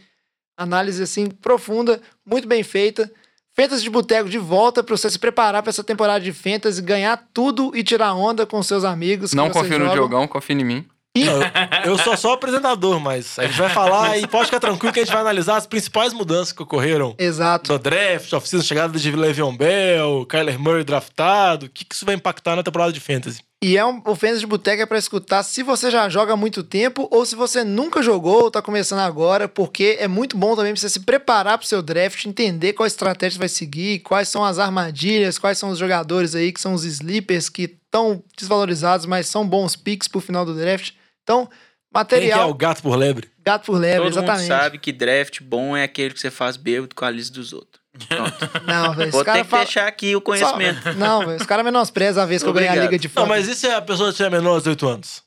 S3: Análise assim profunda, muito bem feita. Fantasy de Boteco de volta para você se preparar para essa temporada de Fantasy, ganhar tudo e tirar onda com seus amigos.
S7: Não
S3: você
S7: confio no
S3: joga.
S7: Diogão, confia em mim.
S4: Eu, eu sou só apresentador, mas a gente vai falar e pode ficar tranquilo que a gente vai analisar as principais mudanças que ocorreram
S3: Exato.
S4: no draft, off-season, chegada de Le'Veon Bell, Kyler Murray draftado. O que, que isso vai impactar na temporada de Fantasy?
S3: E é um o Fantasy de Boteco é para escutar se você já joga há muito tempo ou se você nunca jogou ou tá começando agora, porque é muito bom também você se preparar pro seu draft, entender qual estratégia vai seguir, quais são as armadilhas, quais são os jogadores aí que são os sleepers que estão desvalorizados, mas são bons picks pro final do draft. Então,
S4: Quem que é
S3: material
S4: o gato por lebre?
S3: gato por lebre,
S5: Todo
S3: exatamente.
S5: mundo sabe que draft bom é aquele que você faz bêbado com a lista dos outros. Pronto.
S3: Não, velho,
S5: Vou
S3: os
S5: ter que deixar aqui o conhecimento.
S3: Só- Não, velho, os caras menosprezam a vez que eu ganhei a
S5: Obrigado.
S3: liga de
S4: Não,
S3: fã.
S4: mas e se a pessoa tiver menor de 18 anos?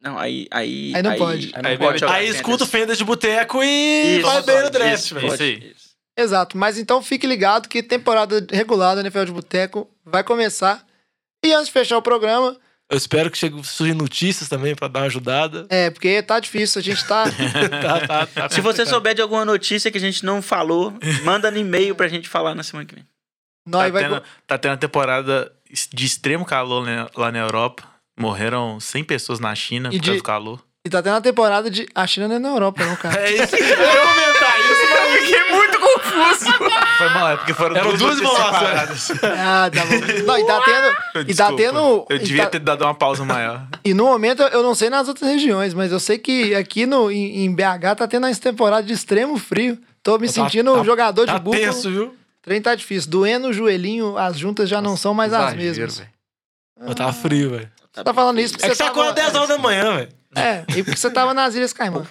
S5: Não, aí. Aí,
S3: Aí não pode.
S5: Aí não
S6: Aí
S5: pode
S4: Aí escuta o Fantasy de Boteco e
S5: Isso,
S4: vai bem no
S5: isso,
S4: draft,
S5: isso,
S4: velho.
S6: Isso aí.
S5: isso.
S3: Exato, mas então fique ligado que temporada regular da NFL de Boteco vai começar. E antes de fechar o programa,
S4: Eu espero que chegue, surjam notícias também pra dar uma ajudada.
S3: é, porque tá difícil, a gente tá.
S4: Tá, tá, tá
S5: Se você souber de alguma notícia que a gente não falou, manda no e-mail pra gente falar na semana que vem.
S3: Nós
S6: Tá
S3: vai...
S6: tendo, tá tendo uma temporada de extremo calor né, lá na Europa. Morreram 100 pessoas na China
S3: E
S6: por causa
S3: de-
S6: do calor.
S3: E tá tendo uma temporada de. A China não é na Europa, não, cara.
S4: É isso. Eu ia comentar isso, mas
S7: Fiquei muito confuso.
S6: Foi mal é porque foram
S4: Eram
S6: duas, separadas.
S3: Ah, tá bom. Não, e tá tendo. E tá
S6: Desculpa.
S3: tendo.
S6: Eu
S3: e
S6: devia
S3: tá-
S6: ter dado uma pausa maior.
S3: E no momento, eu não sei nas outras regiões, mas eu sei que aqui no, em, em BH tá tendo essa temporada de extremo frio. Tô me sentindo
S4: tá-
S3: um jogador de
S4: Tá
S3: búfalo.
S4: tenso, viu?
S3: O trem tá difícil. Doendo o joelhinho, as juntas já não são mais as
S7: Exagero,
S3: mesmas.
S7: velho.
S4: Tá frio, velho.
S3: Você tá falando isso porque
S4: É que
S3: você
S4: você acorda
S3: tava...
S4: 10 horas da manhã, velho.
S3: É, e porque você tava nas Ilhas Caimão.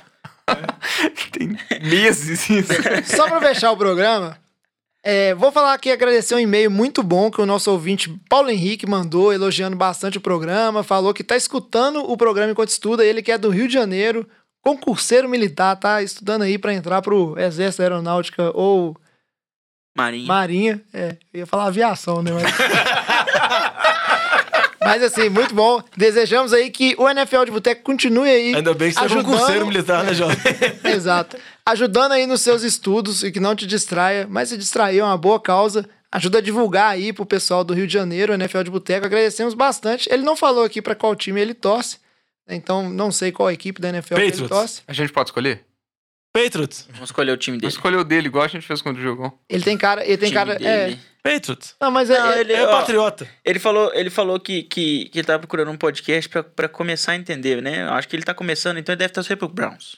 S7: Tem meses isso.
S3: Só pra fechar o programa, é, vou falar aqui, agradecer um e-mail muito bom que o nosso ouvinte Paulo Henrique mandou, elogiando bastante o programa, falou que tá escutando o programa enquanto estuda, ele que é do Rio de Janeiro, concurseiro militar, tá estudando aí pra entrar pro Exército Aeronáutica ou
S5: Marinho.
S3: Marinha. É, eu ia falar aviação, né? Mas... Mas assim, muito bom. Desejamos aí que o NFL de Boteco continue aí.
S4: Ainda bem que você é
S3: ajudando-
S4: concurseiro militar, né, jovem?
S3: Exato. Ajudando aí nos seus estudos e que não te distraia, mas se distrair é uma boa causa. Ajuda a divulgar aí pro pessoal do Rio de Janeiro, o NFL de Boteco. Agradecemos bastante. Ele não falou aqui pra qual time ele torce, então não sei qual equipe da NFL que ele torce.
S7: A gente pode escolher?
S4: Patriots.
S5: Vamos escolher o time dele.
S7: escolheu o dele, igual a gente fez quando jogou.
S3: Ele tem cara, ele tem cara, é.
S5: dele.
S4: Patriots.
S3: Não, mas é,
S5: Não,
S3: é-
S5: ele-
S4: É
S5: ó,
S4: patriota.
S5: Ele falou, ele falou que, que, que ele tava procurando um podcast pra, pra começar a entender, né? Eu acho que ele tá começando, então ele deve torcer pro Browns.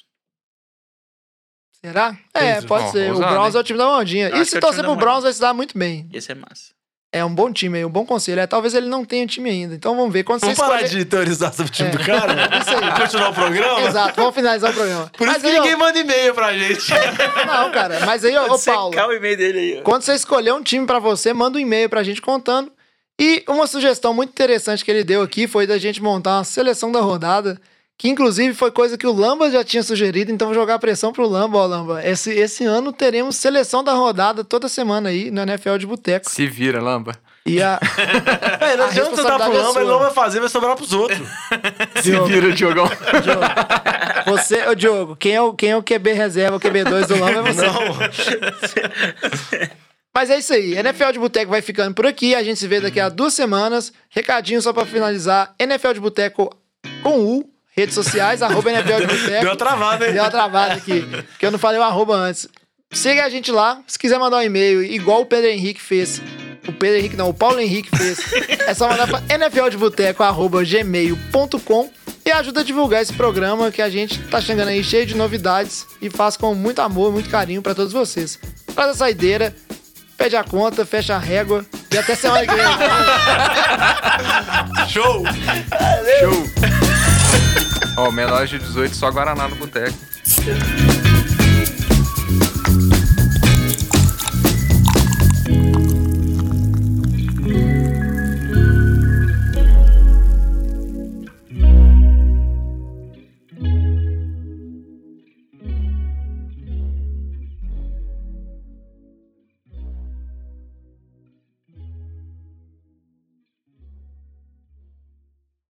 S3: será? É,
S4: Patriots.
S3: pode ser. O
S7: ousado,
S3: Browns
S7: hein?
S3: é o time da ondinha. E se
S5: é
S3: torcer pro Browns vai se dar muito bem.
S5: Esse é massa.
S3: É um bom time aí, um bom conselho. É, talvez ele não tenha time ainda. Então vamos ver. Quando você
S4: Vamos parar
S3: escolher...
S4: de teorizar sobre o time
S3: É.
S4: do cara?
S3: Isso aí.
S4: Continuar o programa?
S3: Exato, vamos finalizar o programa.
S4: Por isso
S3: Mas
S4: que
S3: aí, ó,
S4: ninguém manda e-mail pra gente.
S3: Não, cara, mas aí, ô, ô Paulo,
S5: o e-mail dele aí, ó.
S3: quando você escolher um time pra você, manda um e-mail pra gente contando. E uma sugestão muito interessante que ele deu aqui foi da gente montar uma seleção da rodada, que inclusive foi coisa que o Lamba já tinha sugerido, então vou jogar a pressão pro Lamba, ó, Lamba. Esse, esse ano teremos seleção da rodada toda semana aí no NFL de Boteco.
S7: Se vira, Lamba.
S3: E a.
S4: É, não
S3: A
S4: adianta você dar pro
S3: responsabilidade é
S4: Lamba, ele não vai fazer, vai sobrar pros outros.
S7: Se vira, Diogão.
S3: Diogo, você, ô Diogo, quem é, o, quem é o QB reserva, o QB2 do Lamba é você. Mas é isso aí. NFL de Boteco vai ficando por aqui. A gente se vê daqui a duas semanas. Recadinho só pra finalizar. NFL de Boteco com U. Redes sociais, arroba NFL de Boteco.
S4: Deu uma travada, hein?
S3: Deu uma travada aqui. Que eu não falei o arroba antes. Siga a gente lá. Se quiser mandar um e-mail, igual o Pedro Henrique fez. O Pedro Henrique não, o Paulo Henrique fez. É só mandar pra nfldeboteco.gmail.com e ajuda a divulgar esse programa que a gente tá chegando aí cheio de novidades e faz com muito amor, muito carinho pra todos vocês. Faz a saideira, pede a conta, fecha a régua e até semana que vem.
S4: Show!
S7: Show. Ó, menores de 18, só Guaraná no boteco.